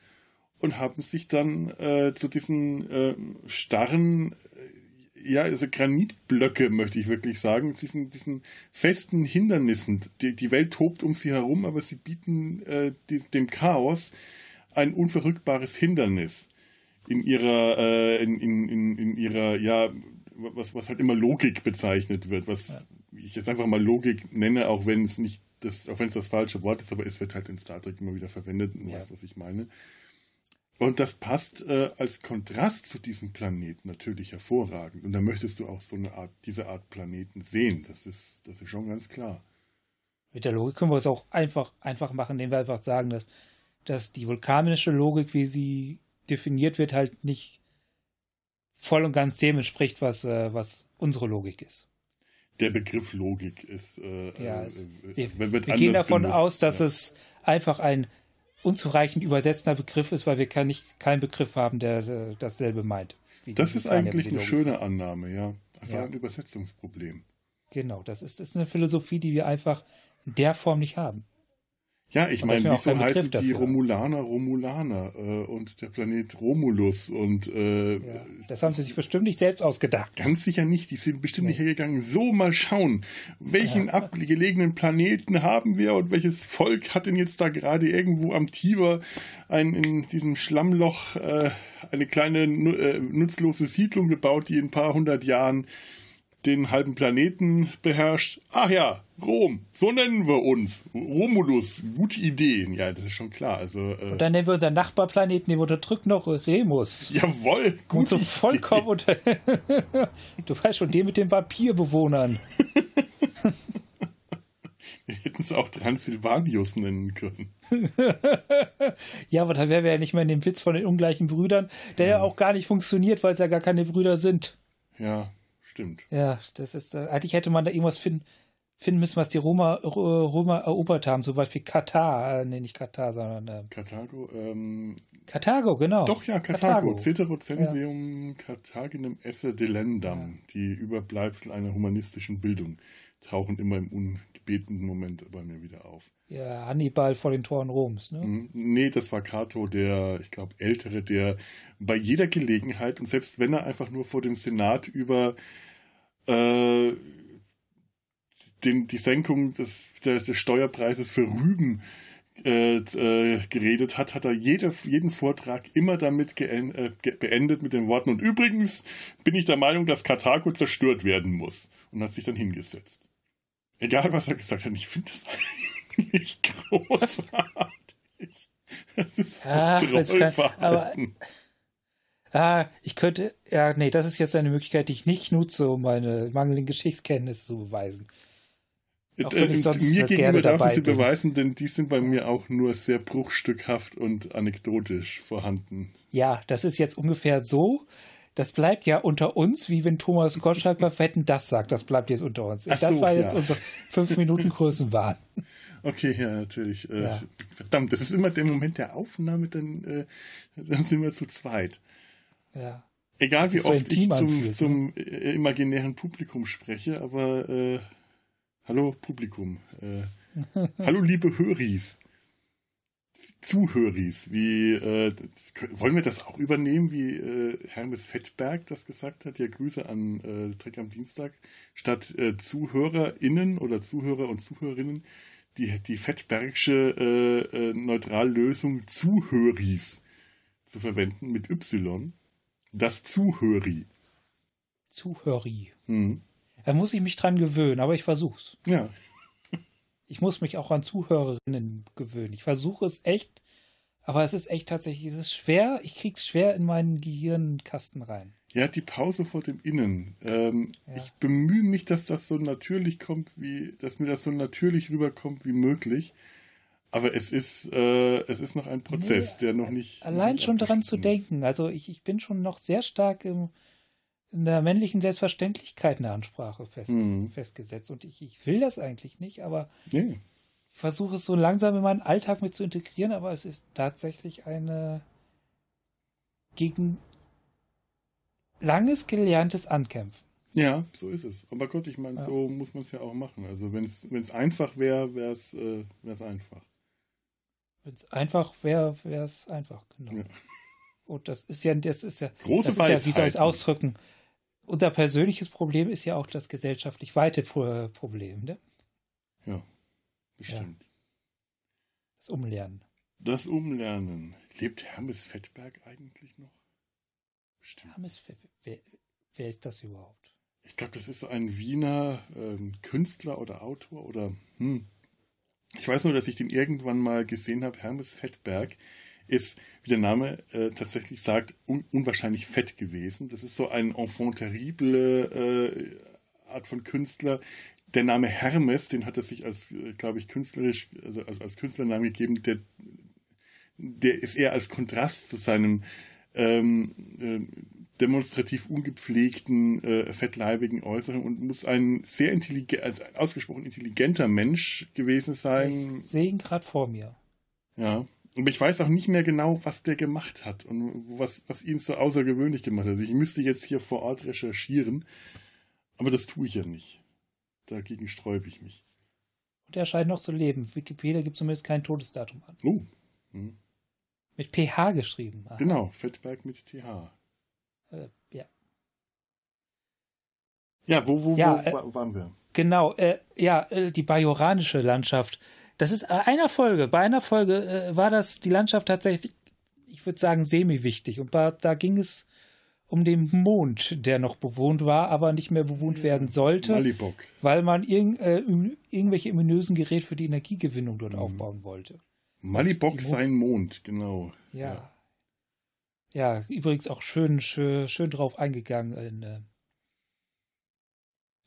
und haben sich dann äh, zu diesen äh, starren ja, also Granitblöcke, möchte ich wirklich sagen, diesen, diesen festen Hindernissen. Die, die Welt tobt um sie herum, aber sie bieten äh, die, dem Chaos ein unverrückbares Hindernis in ihrer, äh, in, in, in, in, ihrer, ja, was, was halt immer Logik bezeichnet wird, was ja. ich jetzt einfach mal Logik nenne, auch wenn es nicht das, auch wenn es das falsche Wort ist, aber es wird halt in Star Trek immer wieder verwendet, du ja. weißt, was ich meine. Und das passt äh, als Kontrast zu diesem Planeten natürlich hervorragend. Und da möchtest du auch so eine Art, diese Art Planeten sehen. Das ist, das ist schon ganz klar. Mit der Logik können wir es auch einfach, einfach machen, indem wir einfach sagen, dass, dass die vulkanische Logik, wie sie definiert wird, halt nicht voll und ganz dem entspricht, was, äh, was unsere Logik ist. Der Begriff Logik ist. Äh, ja, es, äh, wir, wir gehen davon benutzt, aus, dass ja. es einfach ein unzureichend übersetzender Begriff ist, weil wir kein, nicht, keinen Begriff haben, der äh, dasselbe meint. Das ist eigentlich eine schöne Annahme, ja. Einfach ja. ein Übersetzungsproblem. Genau, das ist, das ist eine Philosophie, die wir einfach in der Form nicht haben. Ja, ich meine, wieso heißen die Romulaner Romulaner äh, und der Planet Romulus und äh, ja, das haben sie sich bestimmt nicht selbst ausgedacht. Ganz sicher nicht. Die sind bestimmt nee. nicht hergegangen. So mal schauen, welchen ja. abgelegenen Planeten haben wir und welches Volk hat denn jetzt da gerade irgendwo am Tiber ein in diesem Schlammloch äh, eine kleine äh, nutzlose Siedlung gebaut, die in ein paar hundert Jahren den halben Planeten beherrscht. Ach ja, Rom, so nennen wir uns. Romulus, gute Ideen. Ja, das ist schon klar. Also, äh und dann nennen wir unseren Nachbarplaneten, den unterdrückt noch Remus. Jawohl, gut. So vollkommen unter Du weißt schon, den mit den Vampirbewohnern. wir hätten es auch Transsilvanius nennen können. ja, aber da wären wir ja nicht mehr in dem Witz von den ungleichen Brüdern, der ja, ja auch gar nicht funktioniert, weil es ja gar keine Brüder sind. Ja, Stimmt. Ja, das ist, äh, eigentlich hätte man da irgendwas finden, finden müssen, was die Roma, Roma erobert haben, zum Beispiel Katar, äh, nee, nicht Katar, sondern äh, Karthago, ähm, Karthago, genau. Doch, ja, Karthago, Ceterocensium ja. Carthaginem esse delendam, ja. die Überbleibsel einer humanistischen Bildung, tauchen immer im ungebetenen Moment bei mir wieder auf. Ja, Hannibal vor den Toren Roms, ne? Mhm. Nee, das war Cato, der, ich glaube, Ältere, der bei jeder Gelegenheit und selbst wenn er einfach nur vor dem Senat über äh, den, die Senkung des, des, des Steuerpreises für Rüben äh, äh, geredet hat, hat er jede, jeden Vortrag immer damit äh, beendet mit den Worten und übrigens bin ich der Meinung, dass Karthago zerstört werden muss und hat sich dann hingesetzt. Egal, was er gesagt hat, ich finde das nicht großartig. Das ist so Ach, kann, aber ah, ich könnte, ja, nee, das ist jetzt eine Möglichkeit, die ich nicht nutze, um meine mangelnden Geschichtskenntnisse zu beweisen. Auch äh, mir gegenüber darf sie beweisen, denn die sind bei mir auch nur sehr bruchstückhaft und anekdotisch vorhanden. Ja, das ist jetzt ungefähr so. Das bleibt ja unter uns, wie wenn Thomas Gottschalk bei Wetten das sagt. Das bleibt jetzt unter uns. das so, war jetzt ja. unsere fünf Minuten Größenwahn. Okay, ja, natürlich. Äh, ja. Verdammt, das ist immer der Moment der Aufnahme, dann, äh, dann sind wir zu zweit. Ja. Egal wie oft ich zum, anfühlt, zum ne? Äh, imaginären Publikum spreche, aber äh, hallo Publikum. Äh, hallo liebe Höris. Zuhöris, wie äh, wollen wir das auch übernehmen, wie äh, Hermes Fettberg das gesagt hat? Ja, Grüße an äh, Trick am Dienstag. Statt äh, ZuhörerInnen oder Zuhörer und Zuhörerinnen die, die Fettbergsche äh, äh, Neutrallösung Zuhöris zu verwenden mit Y. Das Zuhöri. Zuhöri. Hm. Da muss ich mich dran gewöhnen, aber ich versuch's. Ja. Ich muss mich auch an Zuhörerinnen gewöhnen. Ich versuche es echt, aber es ist echt tatsächlich, es ist schwer, ich krieg's schwer in meinen Gehirnkasten rein. Ja, die Pause vor dem Innen. Ähm, ja. Ich bemühe mich, dass das so natürlich kommt, wie, dass mir das so natürlich rüberkommt wie möglich. Aber es ist, äh, es ist noch ein Prozess, nee, der noch nicht. Allein nicht schon daran zu denken. Also ich, ich bin schon noch sehr stark im, in der männlichen Selbstverständlichkeit in der Ansprache fest, mhm. festgesetzt. Und ich, ich will das eigentlich nicht, aber nee. ich versuche es so langsam in meinen Alltag mit zu integrieren, aber es ist tatsächlich eine gegen langes gelerntes Ankämpfen. Ja, so ist es. Aber Gott, ich meine, ja. so muss man es ja auch machen. Also wenn es einfach wäre, wäre es äh, einfach. Wenn es einfach wäre, wäre es einfach, genau. Ja. Und das ist ja, das ist ja, Große das ist ja, wie soll ich es ausdrücken? Unser persönliches Problem ist ja auch das gesellschaftlich weite Problem, ne? Ja, bestimmt. Ja. Das Umlernen. Das Umlernen. Lebt Hermes Fettberg eigentlich noch? Bestimmt. Hermes, wer, wer ist das überhaupt? Ich glaube, das ist ein Wiener ähm, Künstler oder Autor oder hm. Ich weiß nur, dass ich den irgendwann mal gesehen habe. Hermes Fettberg ist, wie der Name äh, tatsächlich sagt, un unwahrscheinlich fett gewesen. Das ist so ein enfant terrible äh, Art von Künstler. Der Name Hermes, den hat er sich als, äh, glaube ich, künstlerisch, also als, als Künstlernamen gegeben. Der, der ist eher als Kontrast zu seinem ähm, äh, demonstrativ ungepflegten, äh, fettleibigen Äußeren und muss ein sehr intelligent, also ausgesprochen intelligenter Mensch gewesen sein. Ich sehe ihn gerade vor mir. Ja. Aber ich weiß auch nicht mehr genau, was der gemacht hat und was, was ihn so außergewöhnlich gemacht hat. Also ich müsste jetzt hier vor Ort recherchieren, aber das tue ich ja nicht. Dagegen sträube ich mich. Und er scheint noch zu leben. Wikipedia gibt zumindest kein Todesdatum an. Oh. Hm. Mit PH geschrieben. Aha. Genau, Fettberg mit TH. Äh, ja. Ja, wo, wo, ja, wo äh, waren wir? Genau, äh, ja, äh, die bajoranische Landschaft. Das ist einer Folge. Bei einer Folge äh, war das die Landschaft tatsächlich, ich würde sagen, semi-wichtig. Und da, da ging es um den Mond, der noch bewohnt war, aber nicht mehr bewohnt werden sollte, Malibok. weil man irg äh, irgendwelche ominösen Geräte für die Energiegewinnung dort mhm. aufbauen wollte. Malibok sein Mond, genau. Ja. ja. ja. übrigens auch schön, schön, schön drauf eingegangen in äh,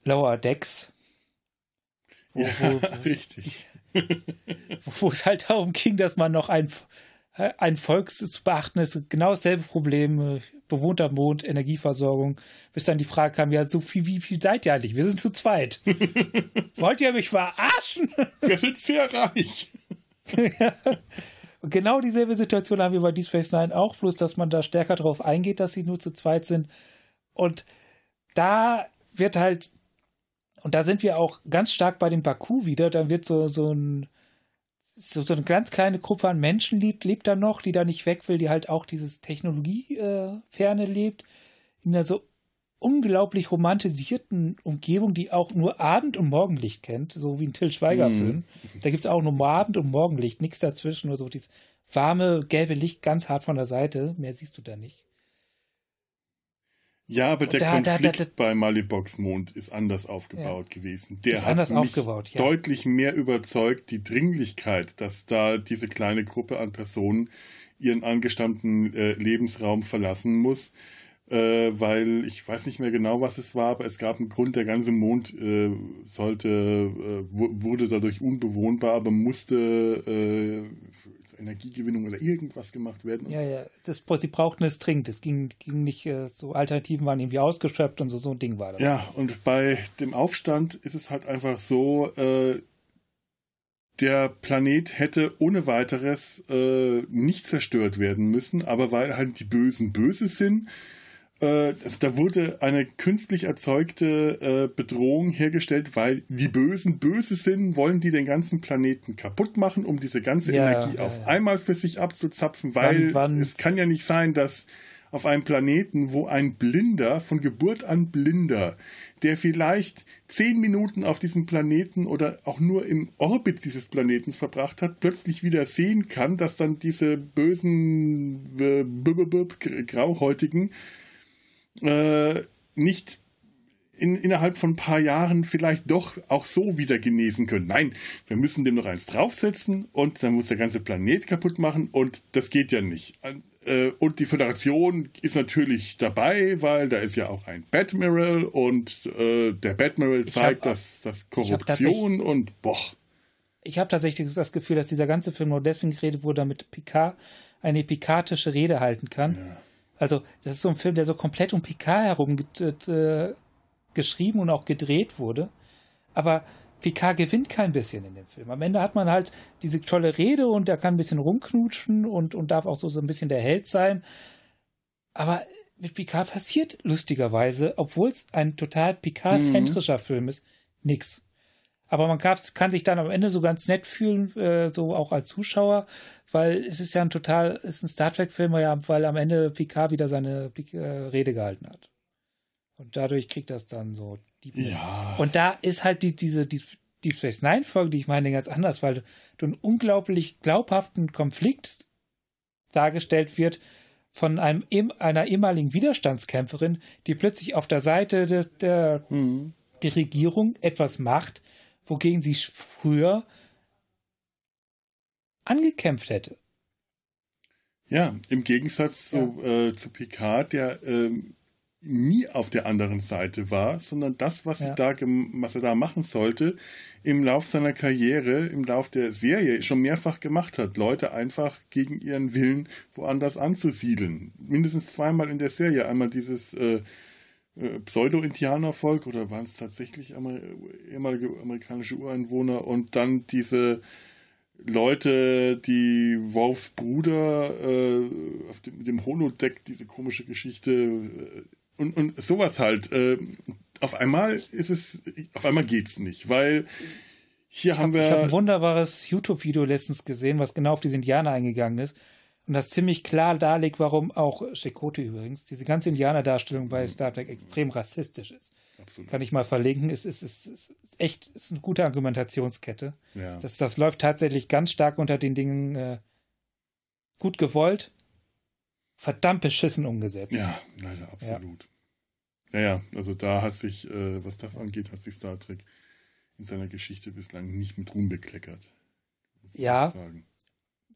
Lower Decks. Wo, ja, wo, wo, richtig. Wo es halt darum ging, dass man noch ein, ein Volk zu beachten ist. Genau dasselbe Problem. Bewohnter Mond, Energieversorgung. Bis dann die Frage kam: Ja, so viel, wie viel seid ihr eigentlich? Wir sind zu zweit. Wollt ihr mich verarschen? Wir sind sehr reich. Und genau dieselbe Situation haben wir bei Deep Space Nine auch, bloß dass man da stärker darauf eingeht, dass sie nur zu zweit sind. Und da wird halt und da sind wir auch ganz stark bei dem Baku wieder. Da wird so, so, ein, so, so eine ganz kleine Gruppe an Menschen lebt, lebt da noch, die da nicht weg will, die halt auch dieses Technologieferne äh, lebt. In einer so unglaublich romantisierten Umgebung, die auch nur Abend- und Morgenlicht kennt, so wie ein Till Schweiger-Film. Mm. Da gibt es auch nur Abend- und Morgenlicht, nichts dazwischen, nur so dieses warme, gelbe Licht ganz hart von der Seite. Mehr siehst du da nicht. Ja, aber der da, Konflikt da, da, bei Malibox Mond ist anders aufgebaut ja. gewesen. Der ist hat mich ja. deutlich mehr überzeugt, die Dringlichkeit, dass da diese kleine Gruppe an Personen ihren angestammten äh, Lebensraum verlassen muss. Äh, weil ich weiß nicht mehr genau, was es war, aber es gab einen Grund, der ganze Mond äh, sollte, äh, wurde dadurch unbewohnbar, aber musste äh, Energiegewinnung oder irgendwas gemacht werden. Ja, ja, das, sie brauchten es dringend. Es ging, ging nicht, äh, so Alternativen waren irgendwie ausgeschöpft und so, so ein Ding war das. Ja, und bei dem Aufstand ist es halt einfach so, äh, der Planet hätte ohne weiteres äh, nicht zerstört werden müssen, aber weil halt die Bösen böse sind, also da wurde eine künstlich erzeugte äh, Bedrohung hergestellt, weil die Bösen böse sind, wollen die den ganzen Planeten kaputt machen, um diese ganze ja, Energie ja, auf ja. einmal für sich abzuzapfen, weil wann, wann? es kann ja nicht sein, dass auf einem Planeten, wo ein Blinder, von Geburt an Blinder, der vielleicht zehn Minuten auf diesem Planeten oder auch nur im Orbit dieses Planeten verbracht hat, plötzlich wieder sehen kann, dass dann diese bösen äh, Grauhäutigen äh, nicht in, innerhalb von ein paar Jahren vielleicht doch auch so wieder genesen können. Nein, wir müssen dem noch eins draufsetzen und dann muss der ganze Planet kaputt machen und das geht ja nicht. Äh, und die Föderation ist natürlich dabei, weil da ist ja auch ein Batmiral und äh, der Batmiral zeigt, dass, dass Korruption und boah. Ich habe tatsächlich das Gefühl, dass dieser ganze Film nur deswegen geredet wurde, damit Picard eine pikatische Rede halten kann. Ja also, das ist so ein Film, der so komplett um Picard herum äh, geschrieben und auch gedreht wurde. Aber Picard gewinnt kein bisschen in dem Film. Am Ende hat man halt diese tolle Rede und er kann ein bisschen rumknutschen und, und darf auch so, so ein bisschen der Held sein. Aber mit Picard passiert lustigerweise, obwohl es ein total Picard-zentrischer mhm. Film ist, nichts. Aber man kann, kann, sich dann am Ende so ganz nett fühlen, äh, so auch als Zuschauer, weil es ist ja ein total, ist ein Star Trek-Film, weil am Ende Picard wieder seine äh, Rede gehalten hat. Und dadurch kriegt das dann so die ja. Und da ist halt die, diese die Deep Space Nine-Folge, die ich meine, ganz anders, weil du einen unglaublich glaubhaften Konflikt dargestellt wird von einem, einer ehemaligen Widerstandskämpferin, die plötzlich auf der Seite des, der, mhm. der Regierung etwas macht, wogegen sie früher angekämpft hätte. Ja, im Gegensatz ja. Zu, äh, zu Picard, der äh, nie auf der anderen Seite war, sondern das, was, ja. da, was er da machen sollte, im Lauf seiner Karriere, im Lauf der Serie schon mehrfach gemacht hat, Leute einfach gegen ihren Willen woanders anzusiedeln. Mindestens zweimal in der Serie. Einmal dieses äh, Pseudo-Indianervolk oder waren es tatsächlich Amer ehemalige amerikanische Ureinwohner und dann diese Leute, die Worfs Bruder äh, auf dem, mit dem Holodeck, diese komische Geschichte äh, und, und sowas halt. Äh, auf einmal ist es, auf einmal geht's nicht, weil Hier ich haben hab, wir. Ich habe ein wunderbares YouTube-Video letztens gesehen, was genau auf diese Indianer eingegangen ist. Und das ziemlich klar darlegt, warum auch Chakotay übrigens, diese ganze Indianer-Darstellung bei Star Trek extrem rassistisch ist. Absolut. Kann ich mal verlinken. Es ist, ist, ist, echt ist eine gute Argumentationskette. Ja. Das, das läuft tatsächlich ganz stark unter den Dingen äh, gut gewollt, verdammt beschissen umgesetzt. Ja, leider, absolut. Ja, ja, ja also da hat sich, äh, was das angeht, hat sich Star Trek in seiner Geschichte bislang nicht mit Ruhm bekleckert. Ja,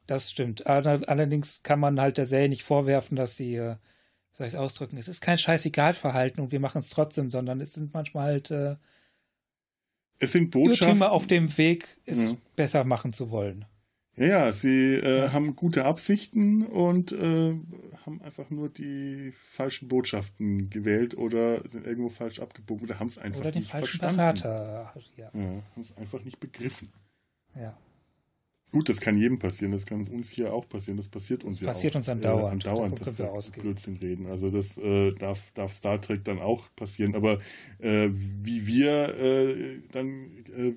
das stimmt. Allerdings kann man halt der Serie nicht vorwerfen, dass sie, äh, wie soll ich es ausdrücken, es ist kein Scheißegal-Verhalten und wir machen es trotzdem, sondern es sind manchmal halt äh, es sind Botschaften auf dem Weg, es ja. besser machen zu wollen. Ja, sie äh, ja. haben gute Absichten und äh, haben einfach nur die falschen Botschaften gewählt oder sind irgendwo falsch abgebogen oder haben es einfach oder den nicht falschen verstanden. Berater. Ja, ja haben es einfach nicht begriffen. Ja. Gut, das kann jedem passieren, das kann uns hier auch passieren, das passiert uns das ja passiert auch. uns andauernd. Äh, andauernd, dass wir ausgehen. Blödsinn reden. Also das äh, darf, darf Star Trek dann auch passieren, aber äh, wie wir äh, dann äh,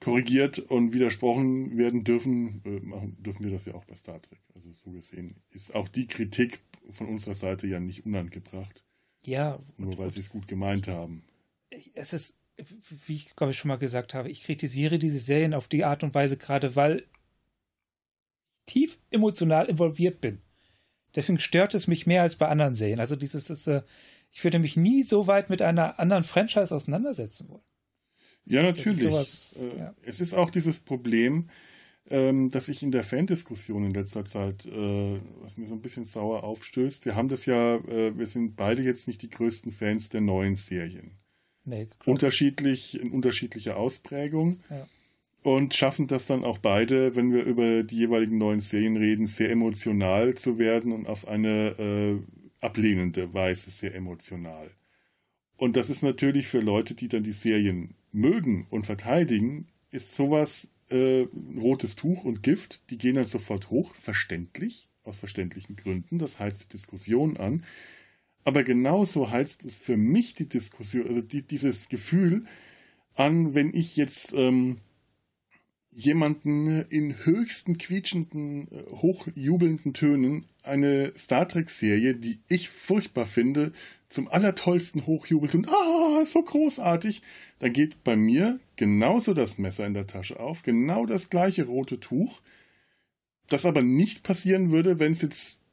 korrigiert und widersprochen werden dürfen, äh, machen, dürfen wir das ja auch bei Star Trek. Also so gesehen ist auch die Kritik von unserer Seite ja nicht unangebracht. Ja. Nur weil sie es gut gemeint haben. Es ist, wie ich glaube ich schon mal gesagt habe, ich kritisiere diese Serien auf die Art und Weise gerade, weil ich tief emotional involviert bin. Deswegen stört es mich mehr als bei anderen Serien. Also dieses, ist, äh, ich würde mich nie so weit mit einer anderen Franchise auseinandersetzen wollen. Ja, natürlich. Sowas, äh, ja. Es ist auch dieses Problem, ähm, dass ich in der Fandiskussion in letzter Zeit, äh, was mir so ein bisschen sauer aufstößt, wir haben das ja, äh, wir sind beide jetzt nicht die größten Fans der neuen Serien. Nee, Unterschiedlich, in unterschiedlicher Ausprägung. Ja. Und schaffen das dann auch beide, wenn wir über die jeweiligen neuen Serien reden, sehr emotional zu werden und auf eine äh, ablehnende Weise sehr emotional. Und das ist natürlich für Leute, die dann die Serien mögen und verteidigen, ist sowas äh, rotes Tuch und Gift. Die gehen dann sofort hoch, verständlich, aus verständlichen Gründen. Das heizt die Diskussion an. Aber genauso heizt es für mich die Diskussion, also die, dieses Gefühl an, wenn ich jetzt ähm, jemanden in höchsten quietschenden, äh, hochjubelnden Tönen eine Star Trek-Serie, die ich furchtbar finde, zum allertollsten hochjubelt und ah, so großartig, dann geht bei mir genauso das Messer in der Tasche auf, genau das gleiche rote Tuch, das aber nicht passieren würde, wenn es jetzt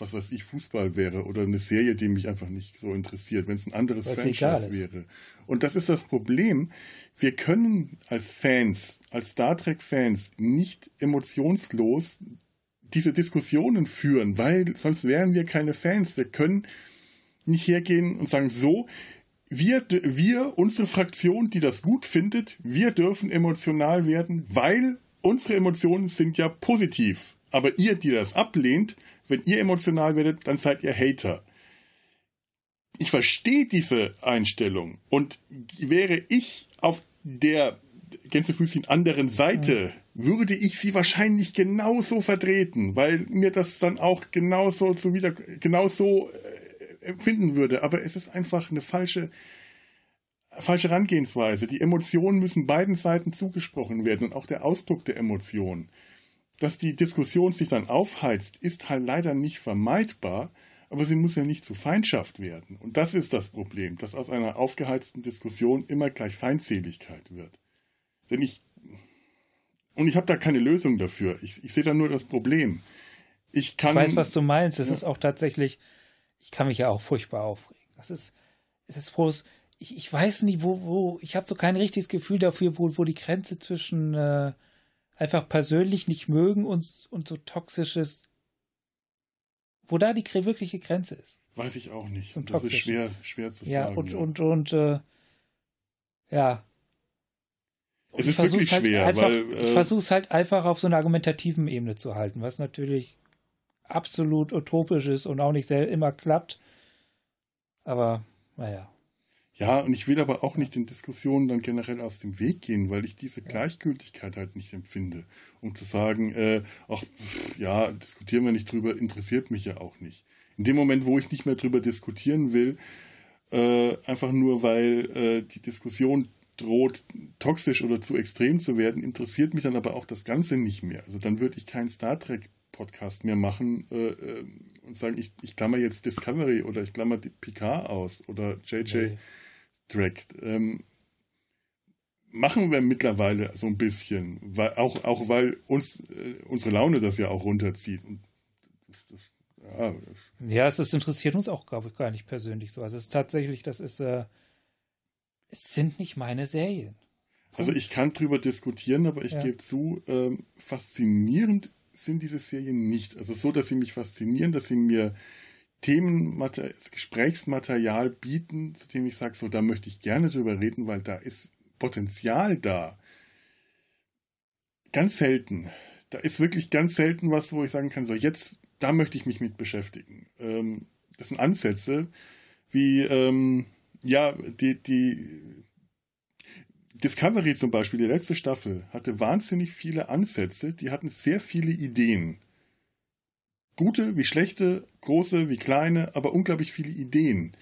was weiß ich, Fußball wäre oder eine Serie, die mich einfach nicht so interessiert, wenn es ein anderes Weil's Franchise wäre. Und das ist das Problem. Wir können als Fans, als Star Trek-Fans nicht emotionslos diese Diskussionen führen, weil sonst wären wir keine Fans. Wir können nicht hergehen und sagen, so, wir, wir, unsere Fraktion, die das gut findet, wir dürfen emotional werden, weil unsere Emotionen sind ja positiv. Aber ihr, die das ablehnt, wenn ihr emotional werdet, dann seid ihr Hater. Ich verstehe diese Einstellung und wäre ich auf der Gänsefüßchen anderen Seite, mhm. würde ich sie wahrscheinlich genauso vertreten, weil mir das dann auch genauso zu wieder genauso äh, empfinden würde. Aber es ist einfach eine falsche falsche Herangehensweise. Die Emotionen müssen beiden Seiten zugesprochen werden und auch der Ausdruck der Emotionen dass die Diskussion sich dann aufheizt, ist halt leider nicht vermeidbar, aber sie muss ja nicht zu Feindschaft werden. Und das ist das Problem, dass aus einer aufgeheizten Diskussion immer gleich Feindseligkeit wird. Denn ich, und ich habe da keine Lösung dafür. Ich, ich sehe da nur das Problem. Ich, kann, ich weiß, was du meinst. Es ja. ist auch tatsächlich, ich kann mich ja auch furchtbar aufregen. Das ist, es ist bloß, ich, ich weiß nie, wo, wo, ich habe so kein richtiges Gefühl dafür, wo, wo die Grenze zwischen äh, einfach persönlich nicht mögen und, und so toxisches, wo da die wirkliche Grenze ist. Weiß ich auch nicht. Zum das ist schwer, schwer zu ja, sagen. Und, ja, und, und, äh, ja. Es ist wirklich halt schwer, einfach, weil. Äh, ich versuche es halt einfach auf so einer argumentativen Ebene zu halten, was natürlich absolut utopisch ist und auch nicht sehr immer klappt. Aber, naja. Ja, und ich will aber auch nicht in Diskussionen dann generell aus dem Weg gehen, weil ich diese Gleichgültigkeit halt nicht empfinde. Um zu sagen, äh, ach, ja, diskutieren wir nicht drüber, interessiert mich ja auch nicht. In dem Moment, wo ich nicht mehr drüber diskutieren will, äh, einfach nur weil äh, die Diskussion droht, toxisch oder zu extrem zu werden, interessiert mich dann aber auch das Ganze nicht mehr. Also dann würde ich keinen Star Trek Podcast mehr machen äh, äh, und sagen, ich, ich klammer jetzt Discovery oder ich klammer Picard aus oder JJ nee. Drake. Ähm, machen wir mittlerweile so ein bisschen, weil, auch, auch weil uns äh, unsere Laune das ja auch runterzieht. Und ja, ja, es ist, interessiert uns auch, glaube ich, gar nicht persönlich so. Also es ist tatsächlich, das ist, äh, es sind nicht meine Serien. Also ich kann drüber diskutieren, aber ich ja. gebe zu, ähm, faszinierend sind diese Serien nicht. Also so, dass sie mich faszinieren, dass sie mir Themen, Gesprächsmaterial bieten, zu dem ich sage, so, da möchte ich gerne drüber reden, weil da ist Potenzial da. Ganz selten. Da ist wirklich ganz selten was, wo ich sagen kann, so, jetzt, da möchte ich mich mit beschäftigen. Ähm, das sind Ansätze, wie, ähm, ja, die, die, Discovery zum Beispiel, die letzte Staffel, hatte wahnsinnig viele Ansätze, die hatten sehr viele Ideen. Gute wie schlechte, große wie kleine, aber unglaublich viele Ideen.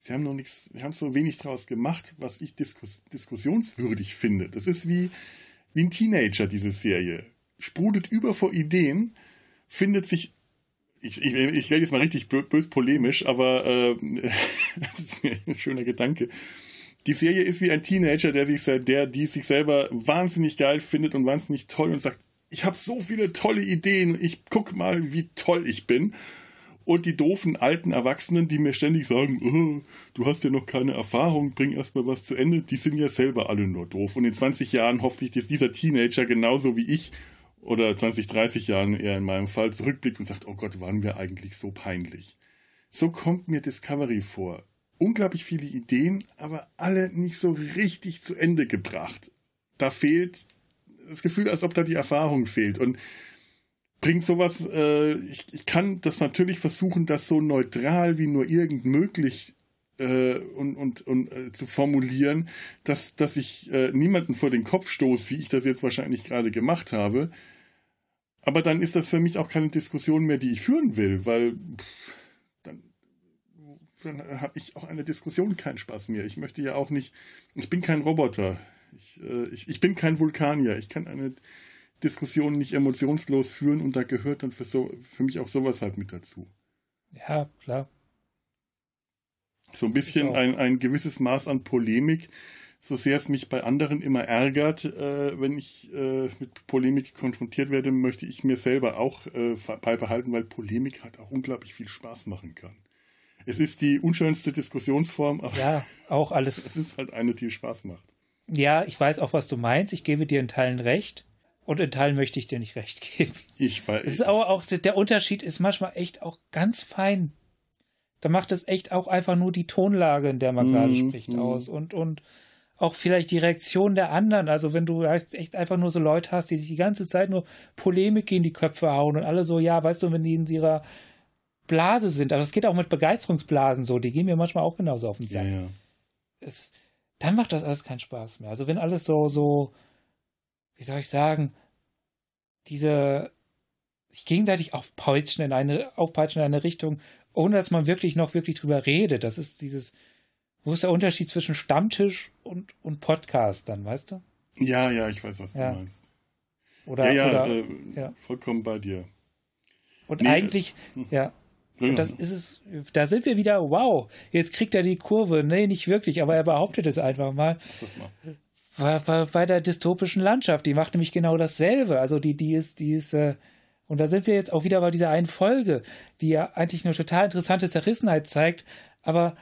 Sie haben noch nichts, sie haben so wenig draus gemacht, was ich diskus diskussionswürdig finde. Das ist wie, wie ein Teenager, diese Serie. Sprudelt über vor Ideen, findet sich ich, ich, ich werde jetzt mal richtig bös polemisch, aber äh, das ist ein schöner Gedanke die Serie ist wie ein Teenager, der sich, der, die sich selber wahnsinnig geil findet und wahnsinnig toll und sagt, ich habe so viele tolle Ideen, ich guck mal, wie toll ich bin. Und die doofen alten Erwachsenen, die mir ständig sagen, oh, du hast ja noch keine Erfahrung, bring erstmal was zu Ende, die sind ja selber alle nur doof. Und in 20 Jahren hoffe ich, dass dieser Teenager genauso wie ich oder 20, 30 Jahren eher in meinem Fall zurückblickt und sagt, oh Gott, waren wir eigentlich so peinlich. So kommt mir Discovery vor unglaublich viele Ideen, aber alle nicht so richtig zu Ende gebracht. Da fehlt das Gefühl, als ob da die Erfahrung fehlt. Und bringt sowas, äh, ich, ich kann das natürlich versuchen, das so neutral wie nur irgend möglich äh, und, und, und äh, zu formulieren, dass, dass ich äh, niemanden vor den Kopf stoße, wie ich das jetzt wahrscheinlich gerade gemacht habe. Aber dann ist das für mich auch keine Diskussion mehr, die ich führen will, weil pff, dann habe ich auch eine Diskussion keinen Spaß mehr. Ich möchte ja auch nicht, ich bin kein Roboter. Ich, äh, ich, ich bin kein Vulkanier. Ich kann eine Diskussion nicht emotionslos führen und da gehört dann für, so, für mich auch sowas halt mit dazu. Ja, klar. So ein bisschen ein, ein gewisses Maß an Polemik, so sehr es mich bei anderen immer ärgert, äh, wenn ich äh, mit Polemik konfrontiert werde, möchte ich mir selber auch äh, beibehalten, weil Polemik halt auch unglaublich viel Spaß machen kann. Es ist die unschönste Diskussionsform, aber ja, auch alles. es ist halt eine, die Spaß macht. Ja, ich weiß auch, was du meinst. Ich gebe dir in Teilen recht. Und in Teilen möchte ich dir nicht recht geben. Ich weiß. Es ist aber auch, der Unterschied ist manchmal echt auch ganz fein. Da macht es echt auch einfach nur die Tonlage, in der man mm, gerade spricht, mm. aus. Und, und auch vielleicht die Reaktion der anderen. Also wenn du echt einfach nur so Leute hast, die sich die ganze Zeit nur Polemik in die Köpfe hauen und alle so, ja, weißt du, wenn die in ihrer Blase sind. Aber es geht auch mit Begeisterungsblasen so. Die gehen mir manchmal auch genauso auf den Sack. Ja, ja. Es, dann macht das alles keinen Spaß mehr. Also wenn alles so, so, wie soll ich sagen, diese sich gegenseitig aufpeitschen in eine, aufpeitschen in eine Richtung, ohne dass man wirklich noch wirklich drüber redet. Das ist dieses, wo ist der Unterschied zwischen Stammtisch und, und Podcast dann, weißt du? Ja, ja, ich weiß, was ja. du meinst. Oder, ja, ja, oder, äh, ja, vollkommen bei dir. Und nee, eigentlich, äh, ja, und das ist es, da sind wir wieder, wow, jetzt kriegt er die Kurve. Nee, nicht wirklich, aber er behauptet es einfach mal. Bei, bei, bei der dystopischen Landschaft, die macht nämlich genau dasselbe. Also die, die ist, die ist, äh, und da sind wir jetzt auch wieder bei dieser einen Folge, die ja eigentlich eine total interessante Zerrissenheit zeigt, aber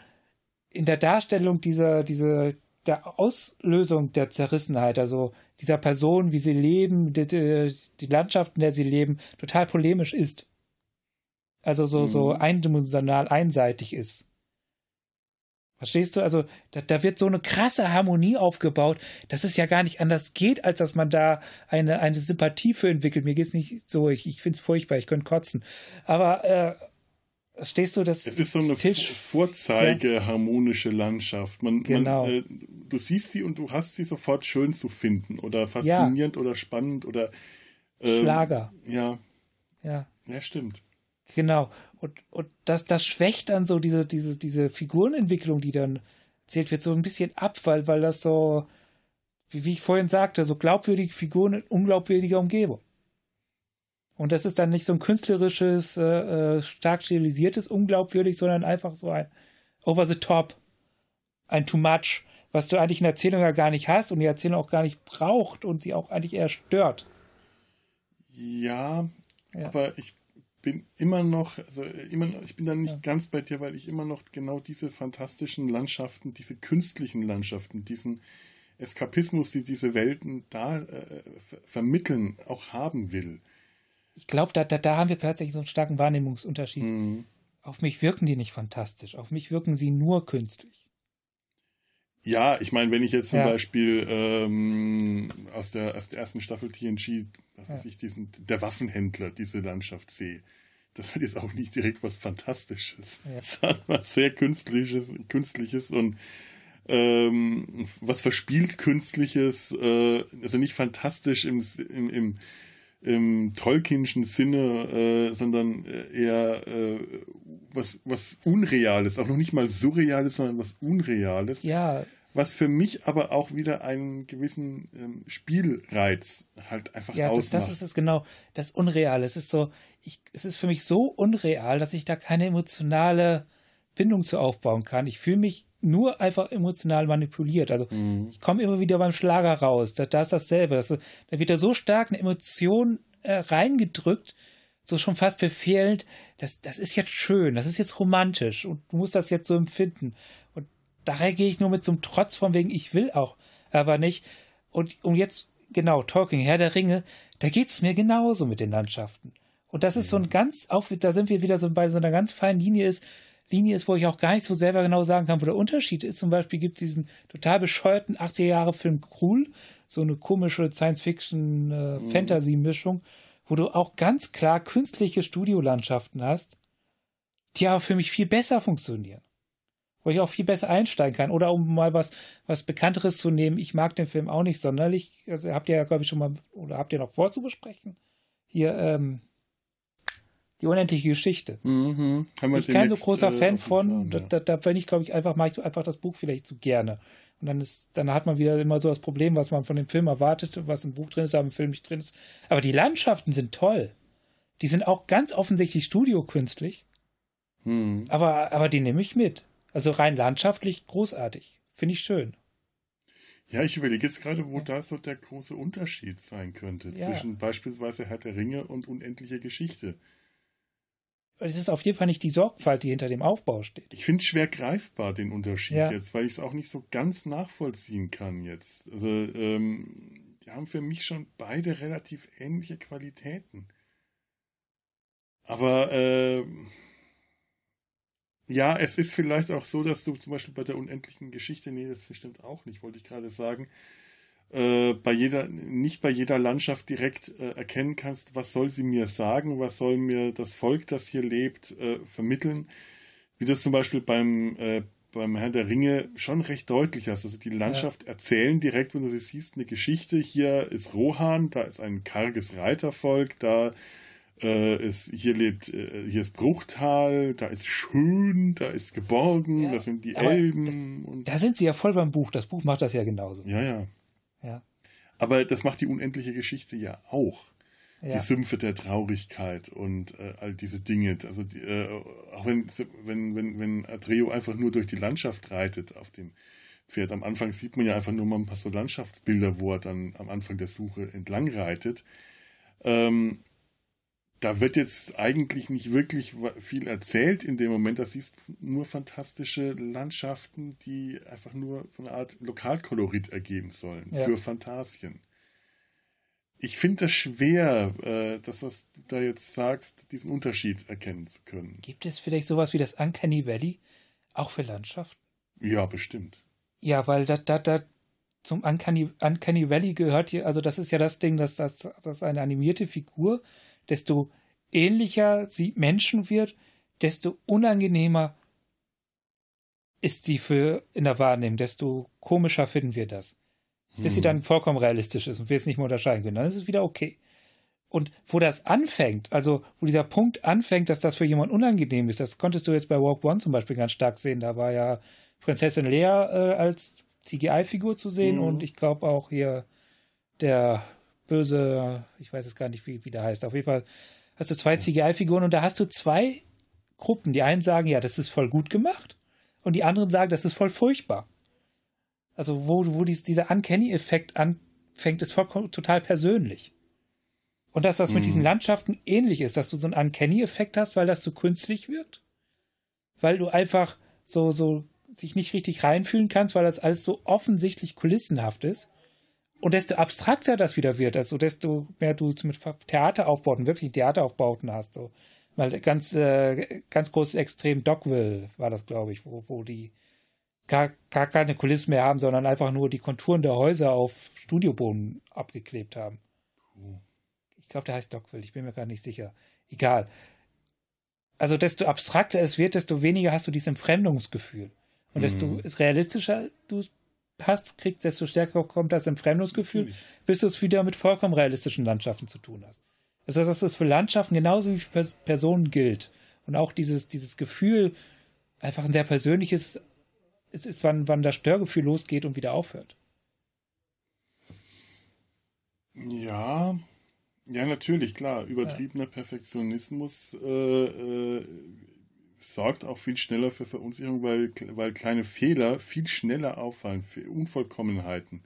in der Darstellung dieser, dieser, der Auslösung der Zerrissenheit, also dieser Person, wie sie leben, die, die, die Landschaft, in der sie leben, total polemisch ist. Also so, mhm. so eindimensional einseitig ist. Verstehst du? Also da, da, wird so eine krasse Harmonie aufgebaut, dass es ja gar nicht anders geht, als dass man da eine, eine Sympathie für entwickelt. Mir geht es nicht so, ich, ich finde es furchtbar, ich könnte kotzen. Aber äh, Stehst du das? Es ist so eine Tisch? Vorzeige ja. harmonische Landschaft. Man, genau. Man, äh, du siehst sie und du hast sie sofort schön zu finden oder faszinierend ja. oder spannend oder ähm, Schlager. Ja. Ja. Ja, stimmt. Genau. Und, und das, das schwächt dann so diese, diese, diese Figurenentwicklung, die dann erzählt wird, so ein bisschen ab, weil, weil das so, wie, wie ich vorhin sagte, so glaubwürdige Figuren in unglaubwürdiger Umgebung. Und das ist dann nicht so ein künstlerisches, äh, äh, stark stilisiertes unglaubwürdig, sondern einfach so ein over the top, ein too much, was du eigentlich in der Erzählung ja gar nicht hast und die Erzählung auch gar nicht braucht und sie auch eigentlich eher stört. Ja, ja. aber ich bin immer noch, also immer noch, ich bin da nicht ja. ganz bei dir, weil ich immer noch genau diese fantastischen Landschaften, diese künstlichen Landschaften, diesen Eskapismus, die diese Welten da äh, vermitteln, auch haben will ich glaube, da, da, da haben wir tatsächlich so einen starken Wahrnehmungsunterschied. Mhm. Auf mich wirken die nicht fantastisch. Auf mich wirken sie nur künstlich. Ja, ich meine, wenn ich jetzt zum ja. Beispiel ähm, aus, der, aus der ersten Staffel TNG, was weiß ich, diesen, der Waffenhändler, diese Landschaft sehe, das hat jetzt auch nicht direkt was Fantastisches. Ja. Das hat was sehr Künstliches, Künstliches und ähm, was verspielt Künstliches, äh, also nicht fantastisch im, im, im im Tolkienschen Sinne, äh, sondern äh, eher äh, was, was Unreales, auch noch nicht mal Surreales, sondern was Unreales. Ja. Was für mich aber auch wieder einen gewissen ähm, Spielreiz halt einfach ja, ausmacht. Ja, das, das, ist es genau, das Unreale. Es ist so, ich, es ist für mich so unreal, dass ich da keine emotionale Bindung zu aufbauen kann. Ich fühle mich nur einfach emotional manipuliert. Also mhm. ich komme immer wieder beim Schlager raus. Da, da ist dasselbe. Das, da wird da so stark eine Emotion äh, reingedrückt, so schon fast befehlend, das, das ist jetzt schön, das ist jetzt romantisch und du musst das jetzt so empfinden. Und daher gehe ich nur mit so einem Trotz von wegen, ich will auch, aber nicht. Und um jetzt, genau, Talking, Herr der Ringe, da geht es mir genauso mit den Landschaften. Und das ist mhm. so ein ganz, auch, da sind wir wieder so bei so einer ganz feinen Linie ist, Linie ist, wo ich auch gar nicht so selber genau sagen kann, wo der Unterschied ist. Zum Beispiel gibt es diesen total bescheuerten 80er-Jahre-Film Krul, so eine komische Science-Fiction-Fantasy-Mischung, äh, mhm. wo du auch ganz klar künstliche Studiolandschaften hast, die aber für mich viel besser funktionieren. Wo ich auch viel besser einsteigen kann. Oder um mal was, was Bekannteres zu nehmen, ich mag den Film auch nicht sonderlich. Also habt ihr ja, glaube ich, schon mal, oder habt ihr noch vorzubesprechen? Hier, ähm, die unendliche Geschichte. Mhm. Ich bin kein so großer äh, Fan von. Ja. Da, da, da ich, glaube ich, einfach, mache ich einfach das Buch vielleicht zu gerne. Und dann ist, dann hat man wieder immer so das Problem, was man von dem Film erwartet, was im Buch drin ist, aber im Film nicht drin ist. Aber die Landschaften sind toll. Die sind auch ganz offensichtlich studiokünstlich. Mhm. Aber, aber die nehme ich mit. Also rein landschaftlich großartig. Finde ich schön. Ja, ich überlege jetzt gerade, wo da so der große Unterschied sein könnte ja. zwischen beispielsweise Herr der Ringe und unendliche Geschichte es ist auf jeden Fall nicht die Sorgfalt, die hinter dem Aufbau steht. Ich finde es schwer greifbar, den Unterschied ja. jetzt, weil ich es auch nicht so ganz nachvollziehen kann jetzt. Also, ähm, die haben für mich schon beide relativ ähnliche Qualitäten. Aber, äh, ja, es ist vielleicht auch so, dass du zum Beispiel bei der unendlichen Geschichte, nee, das stimmt auch nicht, wollte ich gerade sagen, äh, bei jeder, nicht bei jeder Landschaft direkt äh, erkennen kannst, was soll sie mir sagen, was soll mir das Volk, das hier lebt, äh, vermitteln. Wie das zum Beispiel beim, äh, beim Herrn der Ringe schon recht deutlich ist. Also die Landschaft ja. erzählen direkt, wenn du sie siehst, eine Geschichte. Hier ist Rohan, da ist ein karges Reitervolk, da äh, ist, hier lebt, äh, hier ist Bruchtal, da ist schön, da ist geborgen, ja, da sind die Elben. Das, und da sind sie ja voll beim Buch. Das Buch macht das ja genauso. Ja. Ja. Aber das macht die unendliche Geschichte ja auch. Ja. Die Sümpfe der Traurigkeit und äh, all diese Dinge. Also die, äh, auch wenn, wenn, wenn, wenn Adreo einfach nur durch die Landschaft reitet auf dem Pferd. Am Anfang sieht man ja einfach nur mal ein paar so Landschaftsbilder, wo er dann am Anfang der Suche entlang reitet. Ähm, da wird jetzt eigentlich nicht wirklich viel erzählt in dem Moment. Da siehst du nur fantastische Landschaften, die einfach nur so eine Art Lokalkolorit ergeben sollen ja. für Fantasien. Ich finde das schwer, äh, das, was du da jetzt sagst, diesen Unterschied erkennen zu können. Gibt es vielleicht sowas wie das Uncanny Valley auch für Landschaften? Ja, bestimmt. Ja, weil da, da, da zum Uncanny, Uncanny Valley gehört hier, also das ist ja das Ding, dass das, dass eine animierte Figur desto ähnlicher sie Menschen wird, desto unangenehmer ist sie für in der Wahrnehmung, desto komischer finden wir das. Bis hm. sie dann vollkommen realistisch ist und wir es nicht mehr unterscheiden können. Dann ist es wieder okay. Und wo das anfängt, also wo dieser Punkt anfängt, dass das für jemanden unangenehm ist, das konntest du jetzt bei Walk One zum Beispiel ganz stark sehen. Da war ja Prinzessin Lea äh, als CGI-Figur zu sehen mhm. und ich glaube auch hier der böse, ich weiß es gar nicht, wie, wie der heißt. Auf jeden Fall hast du zwei CGI-Figuren und da hast du zwei Gruppen. Die einen sagen, ja, das ist voll gut gemacht und die anderen sagen, das ist voll furchtbar. Also wo, wo dies, dieser Uncanny-Effekt anfängt, ist vollkommen total persönlich. Und dass das mhm. mit diesen Landschaften ähnlich ist, dass du so einen Uncanny-Effekt hast, weil das so künstlich wirkt. Weil du einfach so, so dich nicht richtig reinfühlen kannst, weil das alles so offensichtlich kulissenhaft ist. Und desto abstrakter das wieder wird, also desto mehr du mit Theateraufbauten, wirklich Theateraufbauten hast. So. Weil ganz, äh, ganz großes Extrem Dogville war das, glaube ich, wo, wo die gar, gar keine Kulissen mehr haben, sondern einfach nur die Konturen der Häuser auf Studioboden abgeklebt haben. Ich glaube, der heißt Dogville, ich bin mir gar nicht sicher. Egal. Also desto abstrakter es wird, desto weniger hast du dieses Entfremdungsgefühl. Und desto mhm. realistischer du es hast, kriegst, desto stärker kommt das Entfremdungsgefühl, Natürlich. bis du es wieder mit vollkommen realistischen Landschaften zu tun hast. Das heißt, dass das für Landschaften genauso wie für Personen gilt. Und auch dieses, dieses Gefühl, einfach ein sehr persönliches, es ist, wann, wann das Störgefühl losgeht und wieder aufhört. Ja, ja, natürlich, klar. Übertriebener. Perfektionismus äh, äh, sorgt auch viel schneller für Verunsicherung, weil, weil kleine Fehler viel schneller auffallen, für Unvollkommenheiten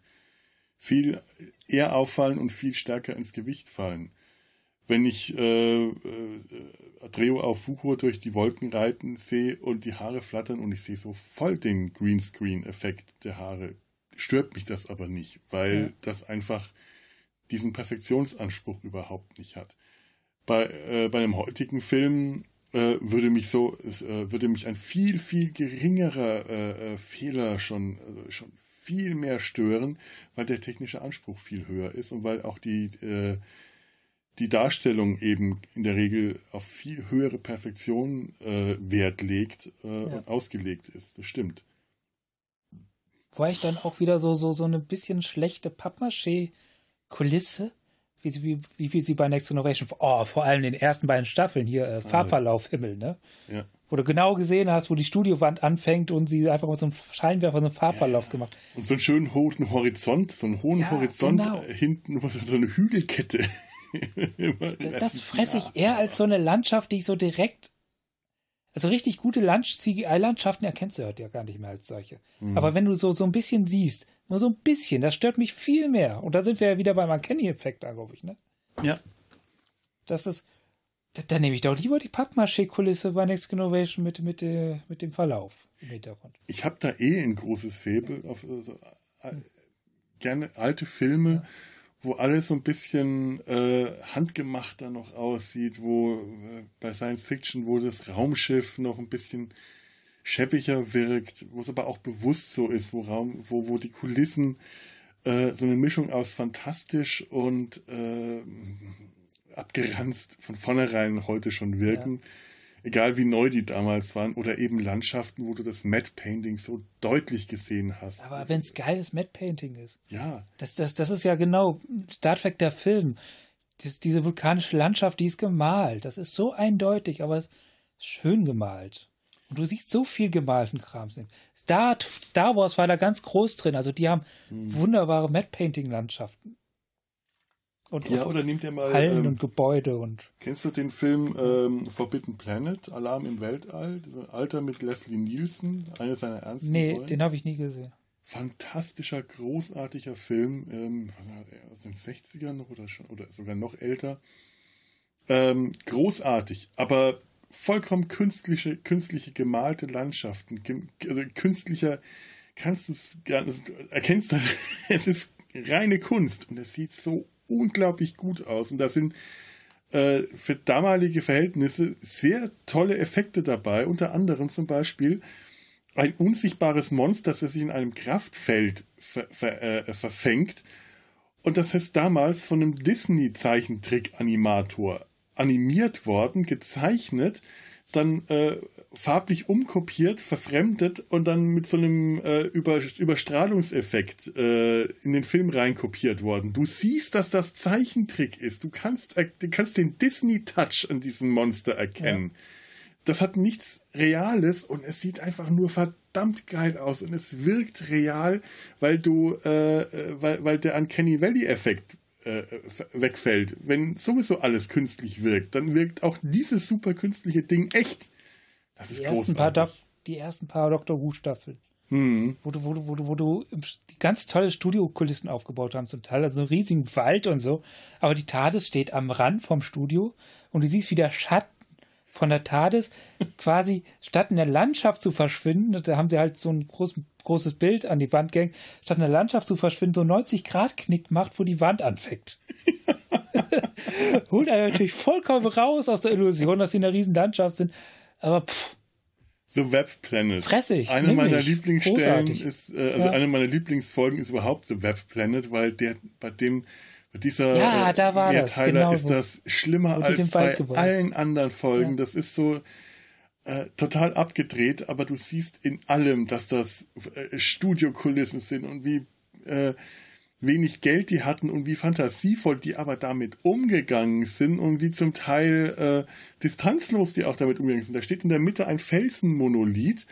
viel eher auffallen und viel stärker ins Gewicht fallen. Wenn ich äh, äh, Dreo auf Fuchur durch die Wolken reiten sehe und die Haare flattern und ich sehe so voll den Greenscreen-Effekt der Haare, stört mich das aber nicht, weil ja. das einfach diesen Perfektionsanspruch überhaupt nicht hat. Bei, äh, bei einem heutigen Film äh, würde mich so, es, äh, würde mich ein viel, viel geringerer äh, äh, Fehler schon, also schon viel mehr stören, weil der technische Anspruch viel höher ist und weil auch die, äh, die Darstellung eben in der Regel auf viel höhere Perfektion Wert legt ja. und ausgelegt ist. Das stimmt. War ich dann auch wieder so, so, so eine bisschen schlechte Pappmaché-Kulisse? Wie, wie, wie, wie sie bei Next Generation, oh, vor allem in den ersten beiden Staffeln hier, äh, Farbverlauf Himmel, ne? Ja. Wo du genau gesehen hast, wo die Studiowand anfängt und sie einfach mit so einem Scheinwerfer so einen Farbverlauf ja. gemacht. Und so einen schönen hohen Horizont, so einen hohen ja, Horizont genau. Hinten, so eine Hügelkette. das, das fresse ich eher als so eine Landschaft, die ich so direkt also richtig gute CGI-Landschaften erkennst du heute ja gar nicht mehr als solche. Mhm. Aber wenn du so, so ein bisschen siehst, nur so ein bisschen, das stört mich viel mehr. Und da sind wir ja wieder beim Uncanny-Effekt glaube ich, ne? Ja. Das ist, da, da nehme ich doch lieber die Pappmaché-Kulisse bei Next Generation mit, mit, äh, mit dem Verlauf im Hintergrund. Ich habe da eh ein großes Faible auf also, äh, gerne alte Filme. Ja wo alles so ein bisschen äh, handgemachter noch aussieht, wo äh, bei Science Fiction, wo das Raumschiff noch ein bisschen schäppiger wirkt, wo es aber auch bewusst so ist, wo Raum, wo, wo die Kulissen äh, so eine Mischung aus fantastisch und äh, abgeranzt von vornherein heute schon wirken. Ja egal wie neu die damals waren, oder eben Landschaften, wo du das Matte Painting so deutlich gesehen hast. Aber wenn es geiles Matte Painting ist. Ja. Das, das, das ist ja genau Star Trek der Film. Das, diese vulkanische Landschaft, die ist gemalt. Das ist so eindeutig, aber schön gemalt. Und du siehst so viel gemalten Krams. Star, Star Wars war da ganz groß drin. Also die haben hm. wunderbare Matte Painting Landschaften. Und ja, oder nimmt ihr mal. Hallen ähm, und Gebäude und. Kennst du den Film ähm, Forbidden Planet, Alarm im Weltall? Alter mit Leslie Nielsen, eine seiner ernsten Nee, Rollen? den habe ich nie gesehen. Fantastischer, großartiger Film, ähm, aus den 60ern noch oder, schon, oder sogar noch älter. Ähm, großartig, aber vollkommen künstliche, künstliche gemalte Landschaften. Also künstlicher kannst du es gar nicht, erkennst das, es ist reine Kunst und es sieht so unglaublich gut aus. Und da sind äh, für damalige Verhältnisse sehr tolle Effekte dabei. Unter anderem zum Beispiel ein unsichtbares Monster, das sich in einem Kraftfeld ver ver äh, verfängt. Und das ist damals von einem Disney-Zeichentrick-Animator animiert worden, gezeichnet dann äh, farblich umkopiert, verfremdet und dann mit so einem äh, Über Überstrahlungseffekt äh, in den Film reinkopiert worden. Du siehst, dass das Zeichentrick ist. Du kannst, du kannst den Disney-Touch an diesem Monster erkennen. Ja. Das hat nichts Reales und es sieht einfach nur verdammt geil aus und es wirkt real, weil du, äh, weil, weil der Uncanny Valley-Effekt äh, wegfällt. Wenn sowieso alles künstlich wirkt, dann wirkt auch dieses super künstliche Ding echt. Das ist die großartig. die ersten paar Doctor Who-Staffeln. Hm. Wo du, wo du, wo du, wo du die ganz tolle Studiokulissen aufgebaut haben, zum Teil, also einen riesigen Wald und so. Aber die TARDIS steht am Rand vom Studio und du siehst, wie der Schatten von der TARDIS quasi statt in der Landschaft zu verschwinden, da haben sie halt so ein groß, großes Bild an die Wand gehängt, statt in der Landschaft zu verschwinden, so 90 Grad Knick macht, wo die Wand anfängt. Holt er natürlich vollkommen raus aus der Illusion, dass sie in einer riesen Landschaft sind. Aber pff. The Web Planet. Fressig. Eine meiner Lieblingsstellen Großartig. ist, äh, also ja. eine meiner Lieblingsfolgen ist überhaupt The Web Planet, weil der, bei dem dieser ja, da war das, genau, ist das schlimmer als bei allen anderen Folgen. Ja. Das ist so äh, total abgedreht, aber du siehst in allem, dass das äh, Studiokulissen sind und wie äh, wenig Geld die hatten und wie fantasievoll die aber damit umgegangen sind und wie zum Teil äh, distanzlos die auch damit umgegangen sind. Da steht in der Mitte ein Felsenmonolith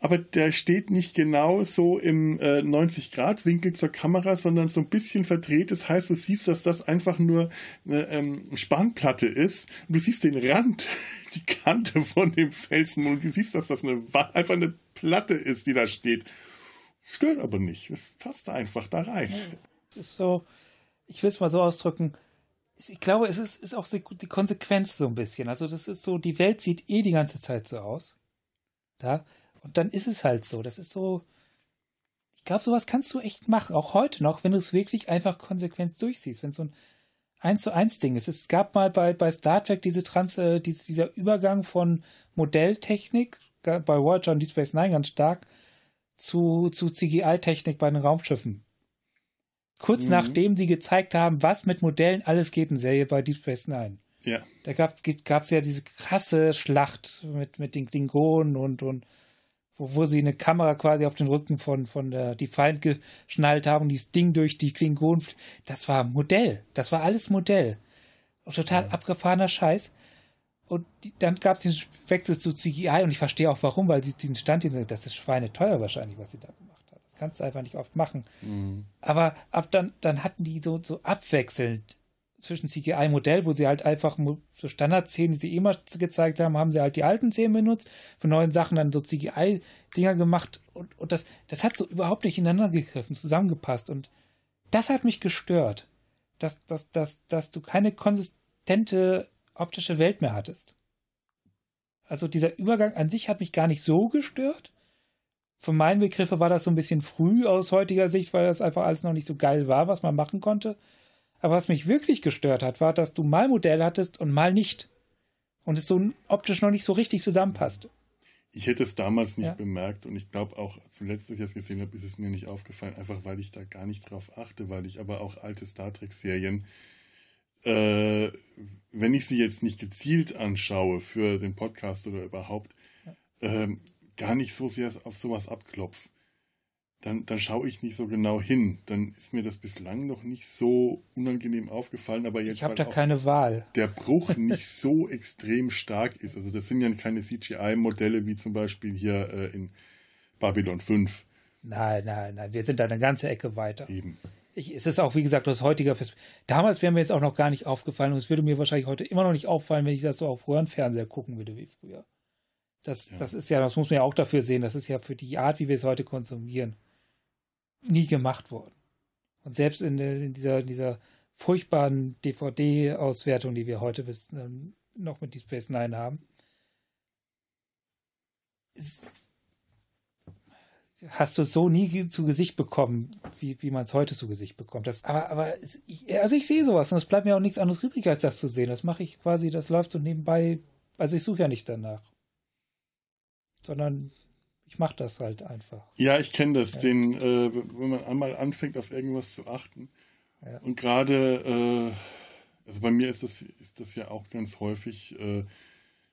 aber der steht nicht genau so im äh, 90-Grad-Winkel zur Kamera, sondern so ein bisschen verdreht. Das heißt, du siehst, dass das einfach nur eine ähm, Spanplatte ist. Und du siehst den Rand, die Kante von dem Felsen und du siehst, dass das eine, einfach eine Platte ist, die da steht. Stört aber nicht. Es passt einfach da rein. Ist so, ich will es mal so ausdrücken. Ich glaube, es ist, ist auch die Konsequenz so ein bisschen. Also, das ist so, die Welt sieht eh die ganze Zeit so aus. Da. Und dann ist es halt so. Das ist so. Ich glaube, sowas kannst du echt machen. Auch heute noch, wenn du es wirklich einfach konsequent durchsiehst. Wenn so ein 1 zu 1 Ding ist. Es gab mal bei, bei Star Trek diese Trans, äh, diese, dieser Übergang von Modelltechnik, bei Voyager und Deep Space Nine ganz stark, zu, zu CGI-Technik bei den Raumschiffen. Kurz mhm. nachdem sie gezeigt haben, was mit Modellen alles geht in Serie bei Deep Space Nine. Ja. Da gab es ja diese krasse Schlacht mit, mit den Klingonen und, und wo, wo sie eine Kamera quasi auf den Rücken von, von der Defiant geschnallt haben und dieses Ding durch die Klingonen. Das war Modell. Das war alles Modell. Total ja. abgefahrener Scheiß. Und dann gab es den Wechsel zu CGI und ich verstehe auch warum, weil sie diesen Stand, das ist schweineteuer wahrscheinlich, was sie da gemacht haben. Das kannst du einfach nicht oft machen. Mhm. Aber ab dann, dann hatten die so, so abwechselnd zwischen CGI-Modell, wo sie halt einfach so Standardszenen, die sie immer gezeigt haben, haben sie halt die alten Szenen benutzt, für neuen Sachen dann so CGI-Dinger gemacht und, und das, das hat so überhaupt nicht ineinander gegriffen, zusammengepasst und das hat mich gestört, dass, dass, dass, dass du keine konsistente optische Welt mehr hattest. Also dieser Übergang an sich hat mich gar nicht so gestört. Von meinen Begriffen war das so ein bisschen früh aus heutiger Sicht, weil das einfach alles noch nicht so geil war, was man machen konnte. Aber was mich wirklich gestört hat, war, dass du mal Modell hattest und mal nicht. Und es so optisch noch nicht so richtig zusammenpasste. Ich hätte es damals nicht ja. bemerkt und ich glaube auch zuletzt, als ich es gesehen habe, ist es mir nicht aufgefallen, einfach weil ich da gar nicht drauf achte, weil ich aber auch alte Star Trek-Serien, äh, wenn ich sie jetzt nicht gezielt anschaue für den Podcast oder überhaupt, ja. äh, gar nicht so sehr auf sowas abklopfe dann, dann schaue ich nicht so genau hin. Dann ist mir das bislang noch nicht so unangenehm aufgefallen, aber jetzt. Ich habe da keine Wahl. Der Bruch nicht so extrem stark ist. Also das sind ja keine CGI-Modelle wie zum Beispiel hier äh, in Babylon 5. Nein, nein, nein. Wir sind da eine ganze Ecke weiter. Eben. Ich, es ist auch, wie gesagt, aus heutiger Perspektive. Damals wäre mir jetzt auch noch gar nicht aufgefallen und es würde mir wahrscheinlich heute immer noch nicht auffallen, wenn ich das so auf Röhrenfernseher gucken würde wie früher. Das, ja. das ist ja, das muss man ja auch dafür sehen, das ist ja für die Art, wie wir es heute konsumieren nie gemacht worden. Und selbst in, der, in dieser, dieser furchtbaren DVD-Auswertung, die wir heute bis, ähm, noch mit Deep Space Nine haben, ist, hast du es so nie zu Gesicht bekommen, wie, wie man es heute zu Gesicht bekommt. Das, aber aber es, ich, also ich sehe sowas und es bleibt mir auch nichts anderes übrig, als das zu sehen. Das mache ich quasi, das läuft so nebenbei. Also ich suche ja nicht danach. Sondern ich mache das halt einfach. Ja, ich kenne das, ja. den, äh, wenn man einmal anfängt, auf irgendwas zu achten. Ja. Und gerade, äh, also bei mir ist das, ist das ja auch ganz häufig, äh,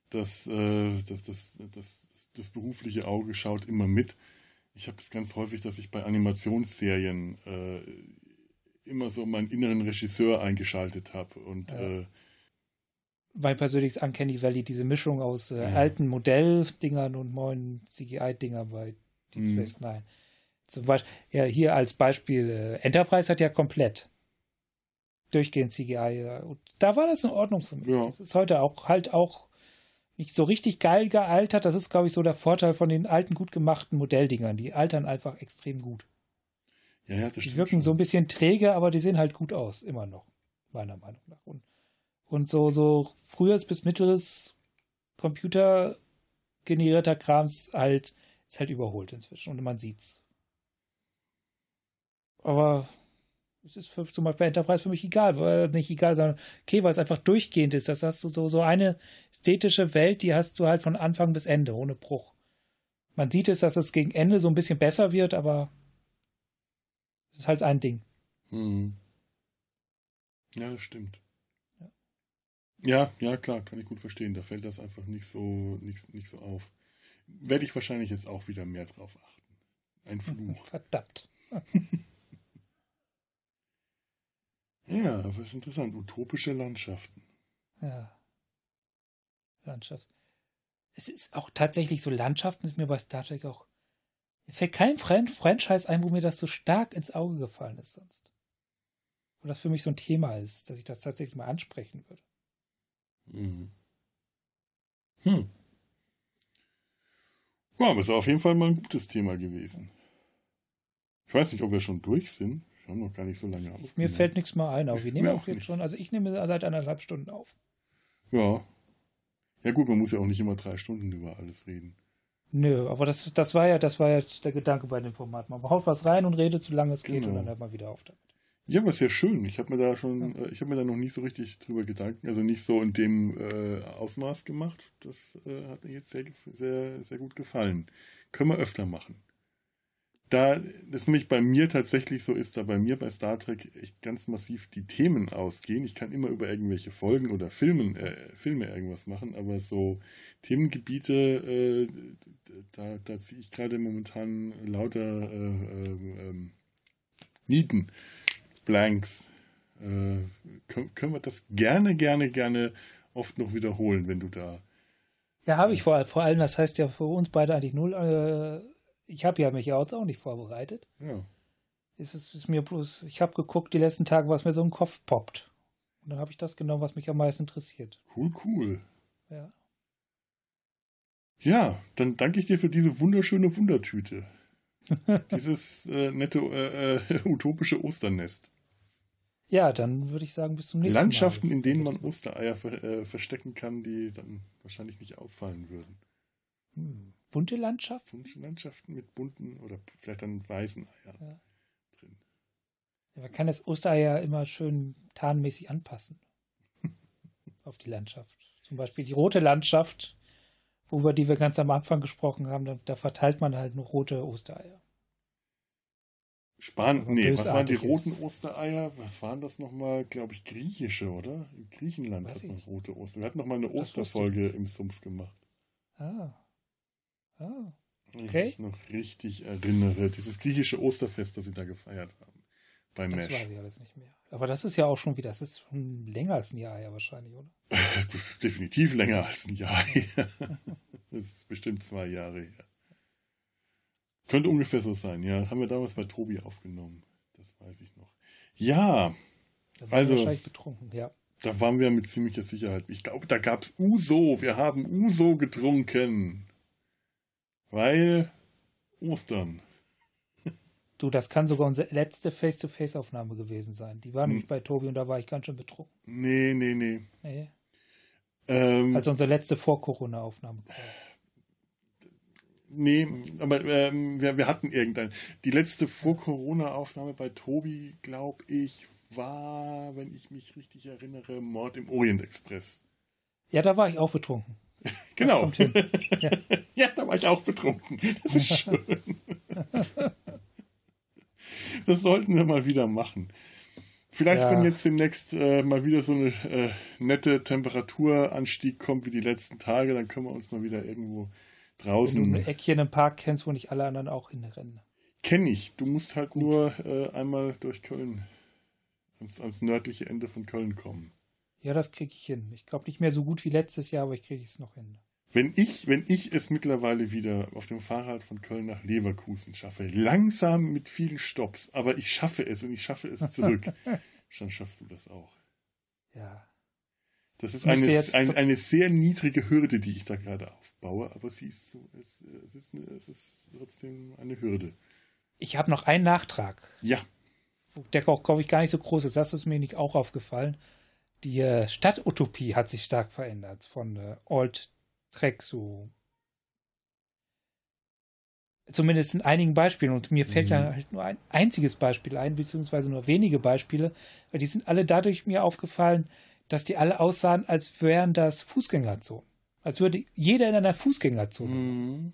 dass, äh, dass das, das, das berufliche Auge schaut immer mit. Ich habe es ganz häufig, dass ich bei Animationsserien äh, immer so meinen inneren Regisseur eingeschaltet habe und ja. Äh, mein persönliches Uncanny Valley, diese Mischung aus äh, ja. alten Modelldingern und neuen CGI-Dingern bei Deep mhm. Space Nine. Zum Beispiel, ja, hier als Beispiel, äh, Enterprise hat ja komplett durchgehend CGI. Ja. Und da war das in Ordnung für mich. Ja. Das ist heute auch halt auch nicht so richtig geil gealtert. Das ist, glaube ich, so der Vorteil von den alten, gut gemachten Modelldingern. Die altern einfach extrem gut. Ja, ja, das die wirken schon. so ein bisschen träge, aber die sehen halt gut aus, immer noch, meiner Meinung nach. Und, und so, so frühes bis mittleres computergenerierter Krams halt, ist halt überholt inzwischen und man sieht's. Aber es ist für, zum Beispiel Enterprise für mich egal, weil nicht egal, sondern okay, weil es einfach durchgehend ist. Das hast du so, so eine ästhetische Welt, die hast du halt von Anfang bis Ende, ohne Bruch. Man sieht es, dass es gegen Ende so ein bisschen besser wird, aber es ist halt ein Ding. Hm. Ja, das stimmt. Ja. ja, ja, klar, kann ich gut verstehen. Da fällt das einfach nicht so, nicht, nicht so auf. Werde ich wahrscheinlich jetzt auch wieder mehr drauf achten. Ein Fluch. Verdammt. Ja, das ist interessant. Utopische Landschaften. Ja. Landschaft. Es ist auch tatsächlich so, Landschaften ist mir bei Star Trek auch. Mir fällt kein Franchise ein, wo mir das so stark ins Auge gefallen ist sonst. Wo das für mich so ein Thema ist, dass ich das tatsächlich mal ansprechen würde. Hm. Hm. Ja, aber es ist auf jeden Fall mal ein gutes Thema gewesen. Ich weiß nicht, ob wir schon durch sind. Wir haben noch gar nicht so lange auf. Mir fällt nichts mehr ein, aber wir nehmen auch, auch jetzt schon. Also ich nehme seit anderthalb Stunden auf. Ja. Ja gut, man muss ja auch nicht immer drei Stunden über alles reden. Nö, aber das, das war ja, das war ja der Gedanke bei dem Format. Man haut was rein und redet, solange es geht, genau. und dann hört man wieder auf damit. Ja, aber ist ja schön. Ich habe mir da schon, ja. Äh, ich habe mir da noch nie so richtig drüber Gedanken, also nicht so in dem äh, Ausmaß gemacht. Das äh, hat mir jetzt sehr, sehr, sehr gut gefallen. Können wir öfter machen da das nämlich bei mir tatsächlich so ist, da bei mir bei Star Trek echt ganz massiv die Themen ausgehen. Ich kann immer über irgendwelche Folgen oder Filmen, äh, Filme irgendwas machen, aber so Themengebiete, äh, da, da ziehe ich gerade momentan lauter äh, ähm, Nieten, Blanks. Äh, können, können wir das gerne, gerne, gerne oft noch wiederholen, wenn du da. Ja, habe ich vor, vor allem, das heißt ja für uns beide eigentlich null äh, ich habe ja mich ja auch nicht vorbereitet. Ja. Es ist, ist mir bloß, ich habe geguckt die letzten Tage, was mir so im Kopf poppt. Und dann habe ich das genommen, was mich am meisten interessiert. Cool, cool. Ja. Ja, dann danke ich dir für diese wunderschöne Wundertüte. Dieses äh, nette äh, äh, utopische Osternest. Ja, dann würde ich sagen, bis zum nächsten Landschaften, Mal. Landschaften, in denen man Ostereier ver äh, verstecken kann, die dann wahrscheinlich nicht auffallen würden. Hm bunte Landschaft? Bunte Landschaften mit bunten oder vielleicht dann weißen Eiern ja. drin. Ja, man kann das Ostereier immer schön tarnmäßig anpassen. auf die Landschaft. Zum Beispiel die rote Landschaft, über die wir ganz am Anfang gesprochen haben, da, da verteilt man halt nur rote Ostereier. Spannend. Nee, was waren die roten Ostereier? Was waren das nochmal? Glaube ich, griechische, oder? In Griechenland Weiß hat man rote Ostereier. Wir hatten nochmal eine Osterfolge im Sumpf gemacht. Ah. Ah, okay. Ich mich noch richtig erinnere. Dieses griechische Osterfest, das sie da gefeiert haben. Bei Mesh. Das weiß ich alles nicht mehr. Aber das ist ja auch schon wieder, das ist schon länger als ein Jahr her wahrscheinlich, oder? das ist definitiv länger als ein Jahr her. das ist bestimmt zwei Jahre her. Könnte ungefähr so sein, ja. Das haben wir damals bei Tobi aufgenommen. Das weiß ich noch. Ja. Da also. Wahrscheinlich betrunken, ja. Da waren wir mit ziemlicher Sicherheit. Ich glaube, da gab es Uso. Wir haben Uso getrunken. Weil Ostern. Du, das kann sogar unsere letzte Face-to-Face-Aufnahme gewesen sein. Die war hm. nämlich bei Tobi und da war ich ganz schön betrunken. Nee, nee, nee. Nee. Ähm, also unsere letzte Vor-Corona-Aufnahme. Nee, aber ähm, wir, wir hatten irgendein. Die letzte Vor-Corona-Aufnahme bei Tobi, glaube ich, war, wenn ich mich richtig erinnere, Mord im Orient Express. Ja, da war ich auch betrunken. genau. Ja. ja, da war ich auch betrunken. Das ist schön. das sollten wir mal wieder machen. Vielleicht, ja. wenn jetzt demnächst äh, mal wieder so eine äh, nette Temperaturanstieg kommt wie die letzten Tage, dann können wir uns mal wieder irgendwo draußen. Wenn du ein Eckchen im Park kennst, wo nicht alle anderen auch hinrennen. Kenn ich. Du musst halt Gut. nur äh, einmal durch Köln, ans, ans nördliche Ende von Köln kommen. Ja, das kriege ich hin. Ich glaube nicht mehr so gut wie letztes Jahr, aber ich kriege es noch hin. Wenn ich, wenn ich es mittlerweile wieder auf dem Fahrrad von Köln nach Leverkusen schaffe, langsam mit vielen Stops, aber ich schaffe es und ich schaffe es zurück, dann schaffst du das auch. Ja. Das ist eine, ein, eine sehr niedrige Hürde, die ich da gerade aufbaue, aber sie ist so, es, es, ist, eine, es ist trotzdem eine Hürde. Ich habe noch einen Nachtrag. Ja. Der glaube ich, gar nicht so groß ist. Das ist mir nicht auch aufgefallen. Die äh, Stadtutopie hat sich stark verändert von äh, Old Track so. Zumindest in einigen Beispielen. Und mir fällt mhm. da halt nur ein einziges Beispiel ein, beziehungsweise nur wenige Beispiele, weil die sind alle dadurch mir aufgefallen, dass die alle aussahen, als wären das Fußgängerzonen. Als würde jeder in einer Fußgängerzone. Mhm.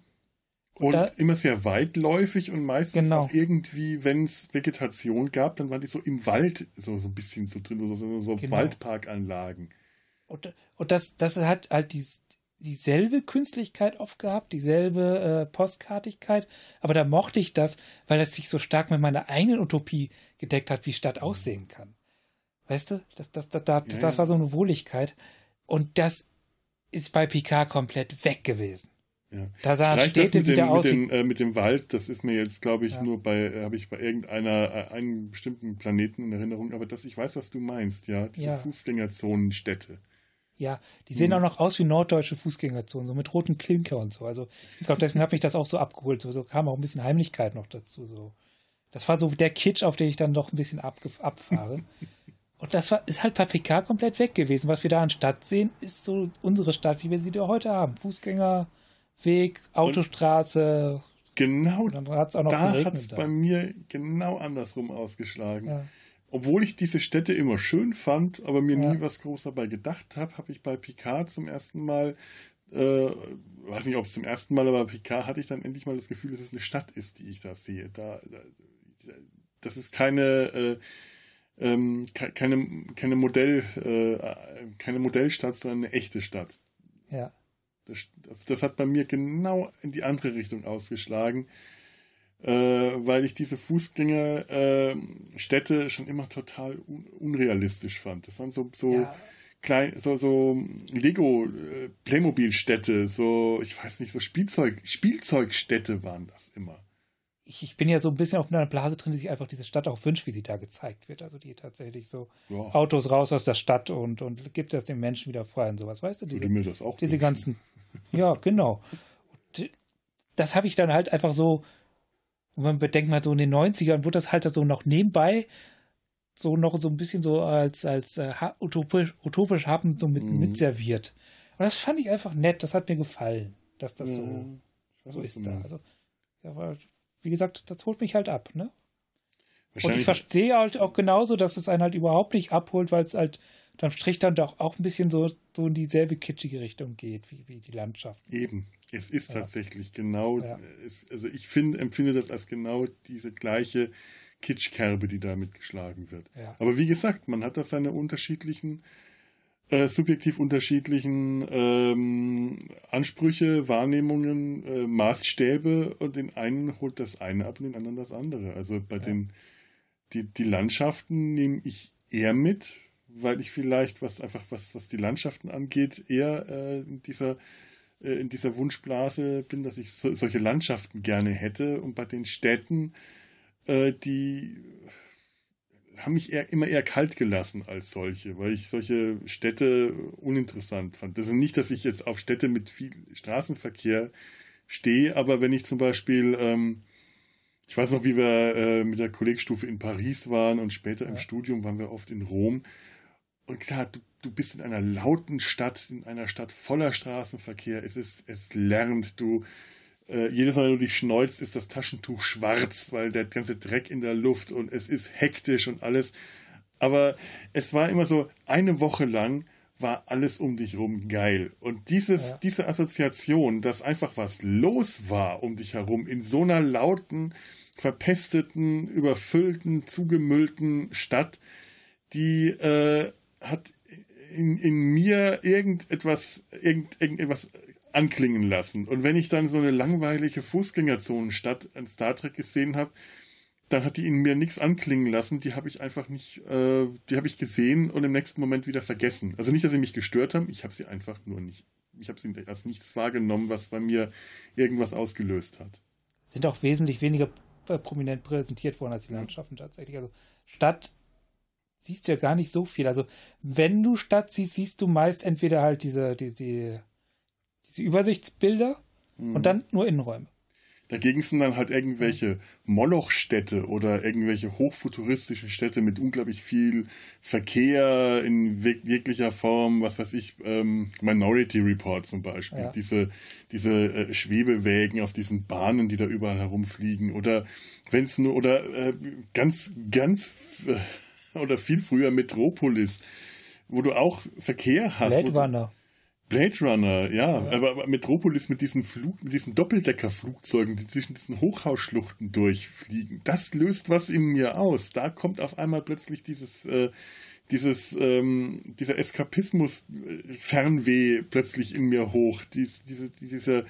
Und, da, immer sehr weitläufig und meistens genau. auch irgendwie, wenn es Vegetation gab, dann waren die so im Wald so, so ein bisschen so drin, so, so, so genau. Waldparkanlagen. Und, und das, das hat halt die, dieselbe Künstlichkeit oft gehabt, dieselbe äh, Postkartigkeit, aber da mochte ich das, weil es sich so stark mit meiner eigenen Utopie gedeckt hat, wie Stadt aussehen kann. Weißt du, das, das, das, das, ja, das war so eine Wohligkeit. Und das ist bei Picard komplett weg gewesen. Ja. Da sah Städte mit wieder dem, aus. Mit dem, äh, mit dem Wald, das ist mir jetzt, glaube ich, ja. nur bei, äh, habe ich bei irgendeiner, äh, einem bestimmten Planeten in Erinnerung, aber dass ich weiß, was du meinst, ja. Diese ja. Fußgängerzonenstädte. Ja, die sehen hm. auch noch aus wie norddeutsche Fußgängerzonen, so mit roten Klinker und so. Also, ich glaube, deswegen hat mich das auch so abgeholt. So, so kam auch ein bisschen Heimlichkeit noch dazu. So. Das war so der Kitsch, auf den ich dann doch ein bisschen abfahre. Und das war, ist halt PK komplett weg gewesen. Was wir da an Stadt sehen, ist so unsere Stadt, wie wir sie da heute haben. Fußgängerweg, Autostraße. Und genau, dann hat's auch noch da hat es bei mir genau andersrum ausgeschlagen. Ja. Obwohl ich diese Städte immer schön fand, aber mir ja. nie was groß dabei gedacht habe, habe ich bei Picard zum ersten Mal, äh, weiß nicht, ob es zum ersten Mal, aber bei Picard hatte ich dann endlich mal das Gefühl, dass es eine Stadt ist, die ich da sehe. Da, da das ist keine äh, ähm, keine, keine, Modell, äh, keine Modellstadt, sondern eine echte Stadt. Ja. Das, das, das, hat bei mir genau in die andere Richtung ausgeschlagen, äh, weil ich diese Fußgängerstädte äh, schon immer total un unrealistisch fand. Das waren so, so ja. klein, so, so Lego äh, Playmobil-Städte, so, ich weiß nicht, so Spielzeug, Spielzeugstädte waren das immer ich, ich, bin ja so ein bisschen auf einer Blase drin, die sich einfach diese Stadt auch wünscht, wie sie da gezeigt wird. Also die tatsächlich so ja. Autos raus aus der Stadt und, und gibt das den Menschen wieder frei und sowas. Weißt du, diese, diese ganzen. Ja, genau. Und das habe ich dann halt einfach so, wenn man bedenkt mal so in den 90ern, wurde das halt so noch nebenbei so noch so ein bisschen so als, als äh, utopisch, utopisch haben so mit, mhm. mit serviert. Und das fand ich einfach nett, das hat mir gefallen, dass das so, mhm. so ist da. Also, ja, wie gesagt, das holt mich halt ab, ne? Und ich verstehe halt auch genauso, dass es einen halt überhaupt nicht abholt, weil es halt dann Strich dann doch auch ein bisschen so, so in dieselbe kitschige Richtung geht, wie, wie die Landschaft. Eben, es ist ja. tatsächlich genau, ja. es, also ich find, empfinde das als genau diese gleiche Kitschkerbe, die da mitgeschlagen wird. Ja. Aber wie gesagt, man hat da seine unterschiedlichen äh, subjektiv unterschiedlichen ähm, Ansprüche, Wahrnehmungen, äh, Maßstäbe und den einen holt das eine ab und den anderen das andere. Also bei den die, die Landschaften nehme ich eher mit, weil ich vielleicht, was einfach was, was die Landschaften angeht, eher äh, in dieser äh, in dieser Wunschblase bin, dass ich so, solche Landschaften gerne hätte. Und bei den Städten, äh, die haben mich eher, immer eher kalt gelassen als solche, weil ich solche Städte uninteressant fand. Das ist nicht, dass ich jetzt auf Städte mit viel Straßenverkehr stehe, aber wenn ich zum Beispiel, ähm, ich weiß noch, wie wir äh, mit der Kollegstufe in Paris waren und später ja. im Studium waren wir oft in Rom. Und klar, du, du bist in einer lauten Stadt, in einer Stadt voller Straßenverkehr. Es ist, es lärmt, du, äh, jedes Mal, wenn du dich schneuzt, ist das Taschentuch schwarz, weil der ganze Dreck in der Luft und es ist hektisch und alles. Aber es war immer so, eine Woche lang war alles um dich rum geil. Und dieses, ja. diese Assoziation, dass einfach was los war um dich herum, in so einer lauten, verpesteten, überfüllten, zugemüllten Stadt, die äh, hat in, in mir irgendetwas, irgend, irgendetwas anklingen lassen. Und wenn ich dann so eine langweilige Fußgängerzonenstadt in Star Trek gesehen habe, dann hat die in mir nichts anklingen lassen. Die habe ich einfach nicht, äh, die habe ich gesehen und im nächsten Moment wieder vergessen. Also nicht, dass sie mich gestört haben, ich habe sie einfach nur nicht, ich habe sie als nichts wahrgenommen, was bei mir irgendwas ausgelöst hat. Sind auch wesentlich weniger äh, prominent präsentiert worden als die Landschaften tatsächlich. Also Stadt siehst du ja gar nicht so viel. Also wenn du Stadt siehst, siehst du meist entweder halt diese, die, die, diese Übersichtsbilder mhm. und dann nur Innenräume. Dagegen sind dann halt irgendwelche Molochstädte oder irgendwelche hochfuturistischen Städte mit unglaublich viel Verkehr in jeglicher Form, was weiß ich, ähm, Minority Report zum Beispiel, ja. diese, diese äh, Schwebewägen auf diesen Bahnen, die da überall herumfliegen oder wenn es nur, oder äh, ganz, ganz, äh, oder viel früher Metropolis, wo du auch Verkehr hast. Blade Runner. Blade Runner, ja, ja. Aber, Metropolis mit diesen Flug, mit diesen Doppeldeckerflugzeugen, die zwischen diesen Hochhausschluchten durchfliegen, das löst was in mir aus. Da kommt auf einmal plötzlich dieses, äh, dieses, ähm, dieser Eskapismus äh, Fernweh plötzlich in mir hoch. Die, diese, diese,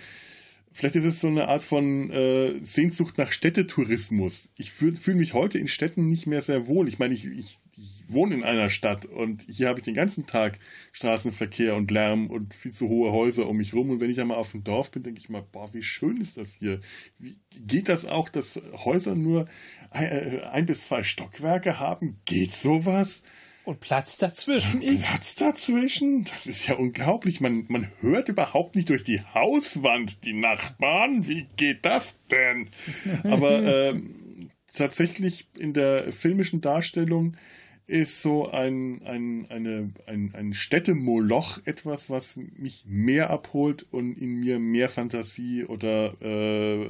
vielleicht ist es so eine Art von äh, Sehnsucht nach Städtetourismus. Ich fühle fühl mich heute in Städten nicht mehr sehr wohl. Ich meine, ich, ich ich wohne in einer Stadt und hier habe ich den ganzen Tag Straßenverkehr und Lärm und viel zu hohe Häuser um mich rum. Und wenn ich einmal auf dem Dorf bin, denke ich mal, boah, wie schön ist das hier. Wie, geht das auch, dass Häuser nur ein, äh, ein bis zwei Stockwerke haben? Geht sowas? Und Platz dazwischen ist. Platz dazwischen? Das ist ja unglaublich. Man, man hört überhaupt nicht durch die Hauswand die Nachbarn. Wie geht das denn? Aber ähm, tatsächlich in der filmischen Darstellung ist so ein, ein, eine, ein, ein Städtemoloch etwas, was mich mehr abholt und in mir mehr Fantasie oder äh,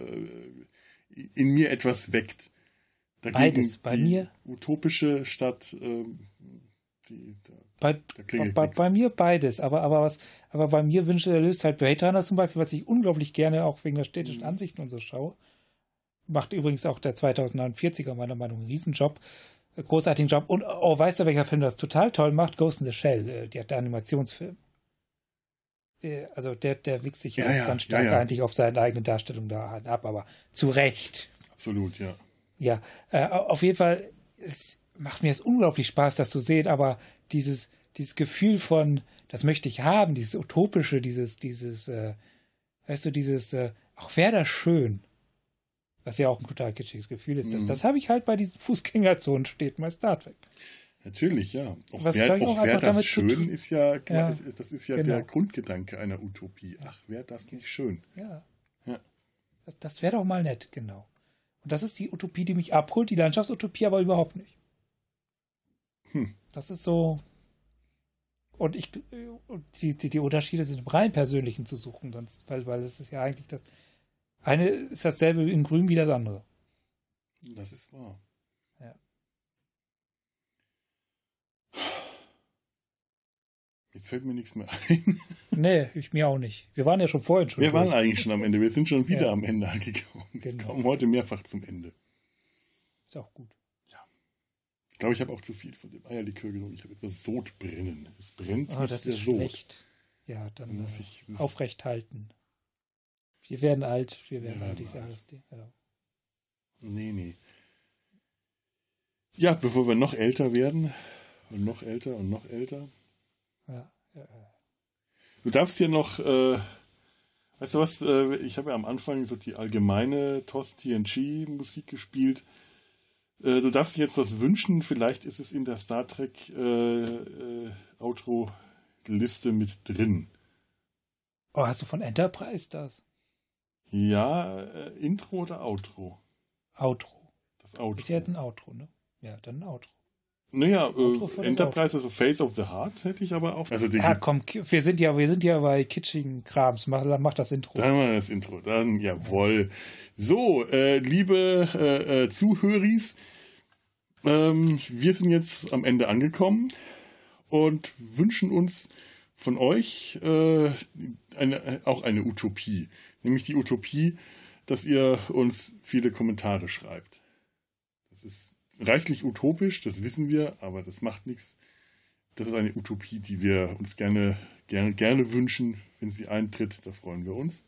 in mir etwas weckt. Dagegen Beides, bei mir. Utopische Stadt, äh, die, da, bei, da bei, bei, mir beides, aber, aber, was, aber bei mir wünsche er löst halt Blade Runner zum Beispiel, was ich unglaublich gerne auch wegen der städtischen mhm. Ansichten und so schaue. Macht übrigens auch der 2049er meiner Meinung nach einen Riesenjob großartigen Job. Und oh, weißt du, welcher Film das total toll macht? Ghost in the Shell, äh, der, der Animationsfilm. Der, also der, der wichst sich ja, ja ganz stark ja, eigentlich auf seine eigene Darstellung da ab, aber zu Recht. Absolut, ja. Ja, äh, auf jeden Fall, es macht mir es unglaublich Spaß, das zu sehen, aber dieses, dieses Gefühl von, das möchte ich haben, dieses Utopische, dieses, dieses, äh, weißt du, dieses, äh, auch wäre das schön, was ja auch ein total kitschiges Gefühl ist. Das, mhm. das habe ich halt bei diesen Fußgängerzonen steht bei Star Trek. Natürlich, ja. Auch Was wer, auch wer das schön ist ja, ja, das ist ja genau. der Grundgedanke einer Utopie. Ach, wäre das nicht schön. Ja. ja. Das, das wäre doch mal nett, genau. Und das ist die Utopie, die mich abholt, die Landschaftsutopie aber überhaupt nicht. Hm. Das ist so. Und ich die, die, die Unterschiede sind im rein persönlichen zu suchen, sonst, weil, weil es ist ja eigentlich das, eine ist dasselbe in grün wie das andere. Das ist wahr. Ja. Jetzt fällt mir nichts mehr ein. nee, ich mir auch nicht. Wir waren ja schon vorhin schon. Wir durch. waren eigentlich schon am Ende. Wir sind schon wieder ja. am Ende angekommen. Genau. Wir kommen heute mehrfach zum Ende. Ist auch gut. Glaube, ich habe auch zu viel von dem Eierlikör genommen. Ich habe etwas Sodbrennen. Es brennt. Oh, das ist Sod. schlecht. Ja, dann muss ich, muss aufrecht halten. Wir werden alt, wir werden ja, alt, ich sage es dir. Ja. Nee, nee. Ja, bevor wir noch älter werden und noch älter und noch älter. Ja, ja, ja. Du darfst dir noch, äh, weißt du was, äh, ich habe ja am Anfang so die allgemeine TOS TNG Musik gespielt. Äh, du darfst dir jetzt was wünschen, vielleicht ist es in der Star Trek äh, äh, Outro Liste mit drin. Oh, hast du von Enterprise das? Ja, äh, Intro oder Outro? Outro. Das Outro. Ist ja ein Outro, ne? Ja, dann ein Outro. Naja, äh, Enterprise, also Face of the Heart hätte ich aber auch. Also die, ja, komm, wir sind ja, wir sind ja bei kitschigen Krams. Mach, mach das Intro. Dann mal das Intro. Dann, jawohl. So, äh, liebe äh, äh, Zuhöris, ähm, wir sind jetzt am Ende angekommen und wünschen uns von euch äh, eine, auch eine Utopie nämlich die Utopie, dass ihr uns viele Kommentare schreibt. Das ist reichlich utopisch, das wissen wir, aber das macht nichts. Das ist eine Utopie, die wir uns gerne, gerne, gerne wünschen, wenn sie eintritt. Da freuen wir uns.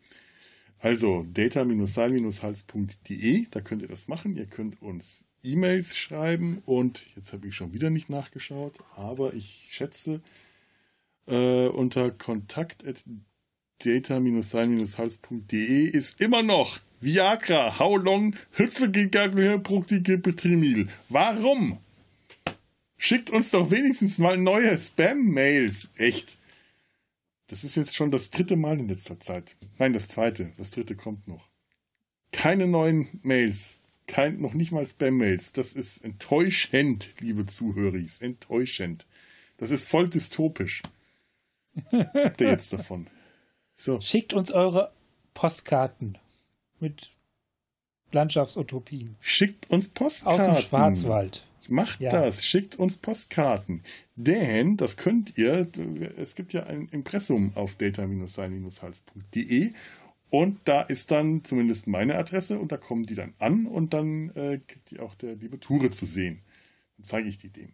Also data-sein-hals.de, da könnt ihr das machen. Ihr könnt uns E-Mails schreiben und jetzt habe ich schon wieder nicht nachgeschaut, aber ich schätze äh, unter kontakt data-sein-hals.de ist immer noch Viagra, how long Hüpfegigageproktigipetrimil. Warum? Schickt uns doch wenigstens mal neue Spam-Mails. Echt. Das ist jetzt schon das dritte Mal in letzter Zeit. Nein, das zweite. Das dritte kommt noch. Keine neuen Mails. Kein, noch nicht mal Spam-Mails. Das ist enttäuschend, liebe Zuhörer. Enttäuschend. Das ist voll dystopisch. Habt ihr jetzt davon? So. Schickt uns eure Postkarten mit Landschaftsutopien. Schickt uns Postkarten. Aus dem Schwarzwald. Macht ja. das, schickt uns Postkarten. Denn, das könnt ihr, es gibt ja ein Impressum auf data-sein-hals.de und da ist dann zumindest meine Adresse und da kommen die dann an und dann äh, kriegt ihr auch der liebe Ture zu sehen. Dann zeige ich die dem.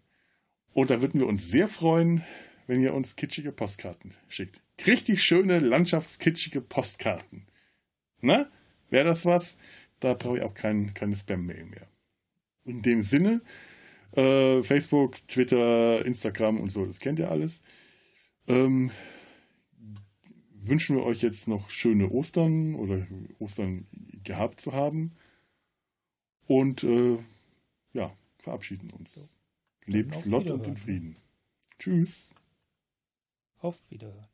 Und da würden wir uns sehr freuen, wenn ihr uns kitschige Postkarten schickt. Richtig schöne, landschaftskitschige Postkarten. Na, wäre das was? Da brauche ich auch kein, keine Spam-Mail mehr. In dem Sinne, äh, Facebook, Twitter, Instagram und so, das kennt ihr alles. Ähm, wünschen wir euch jetzt noch schöne Ostern oder Ostern gehabt zu haben. Und äh, ja, verabschieden uns. Lebt flott und in Frieden. Tschüss. Auf Wiederhören.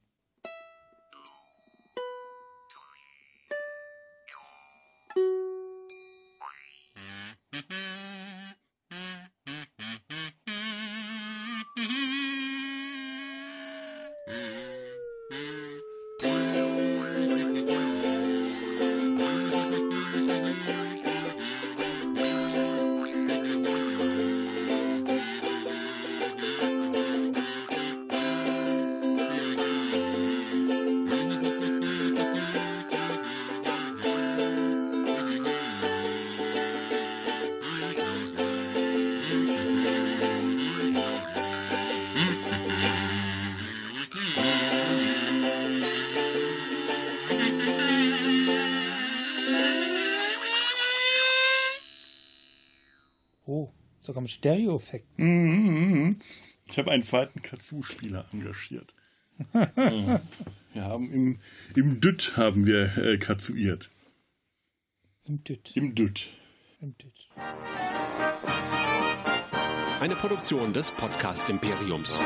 Mit Stereo-Effekten. Mhm. Ich habe einen zweiten Katsu-Spieler engagiert. wir haben im, im Düt haben wir äh, katsuiert. Im Düt. Im Düt. Im Düt. Eine Produktion des Podcast Imperiums.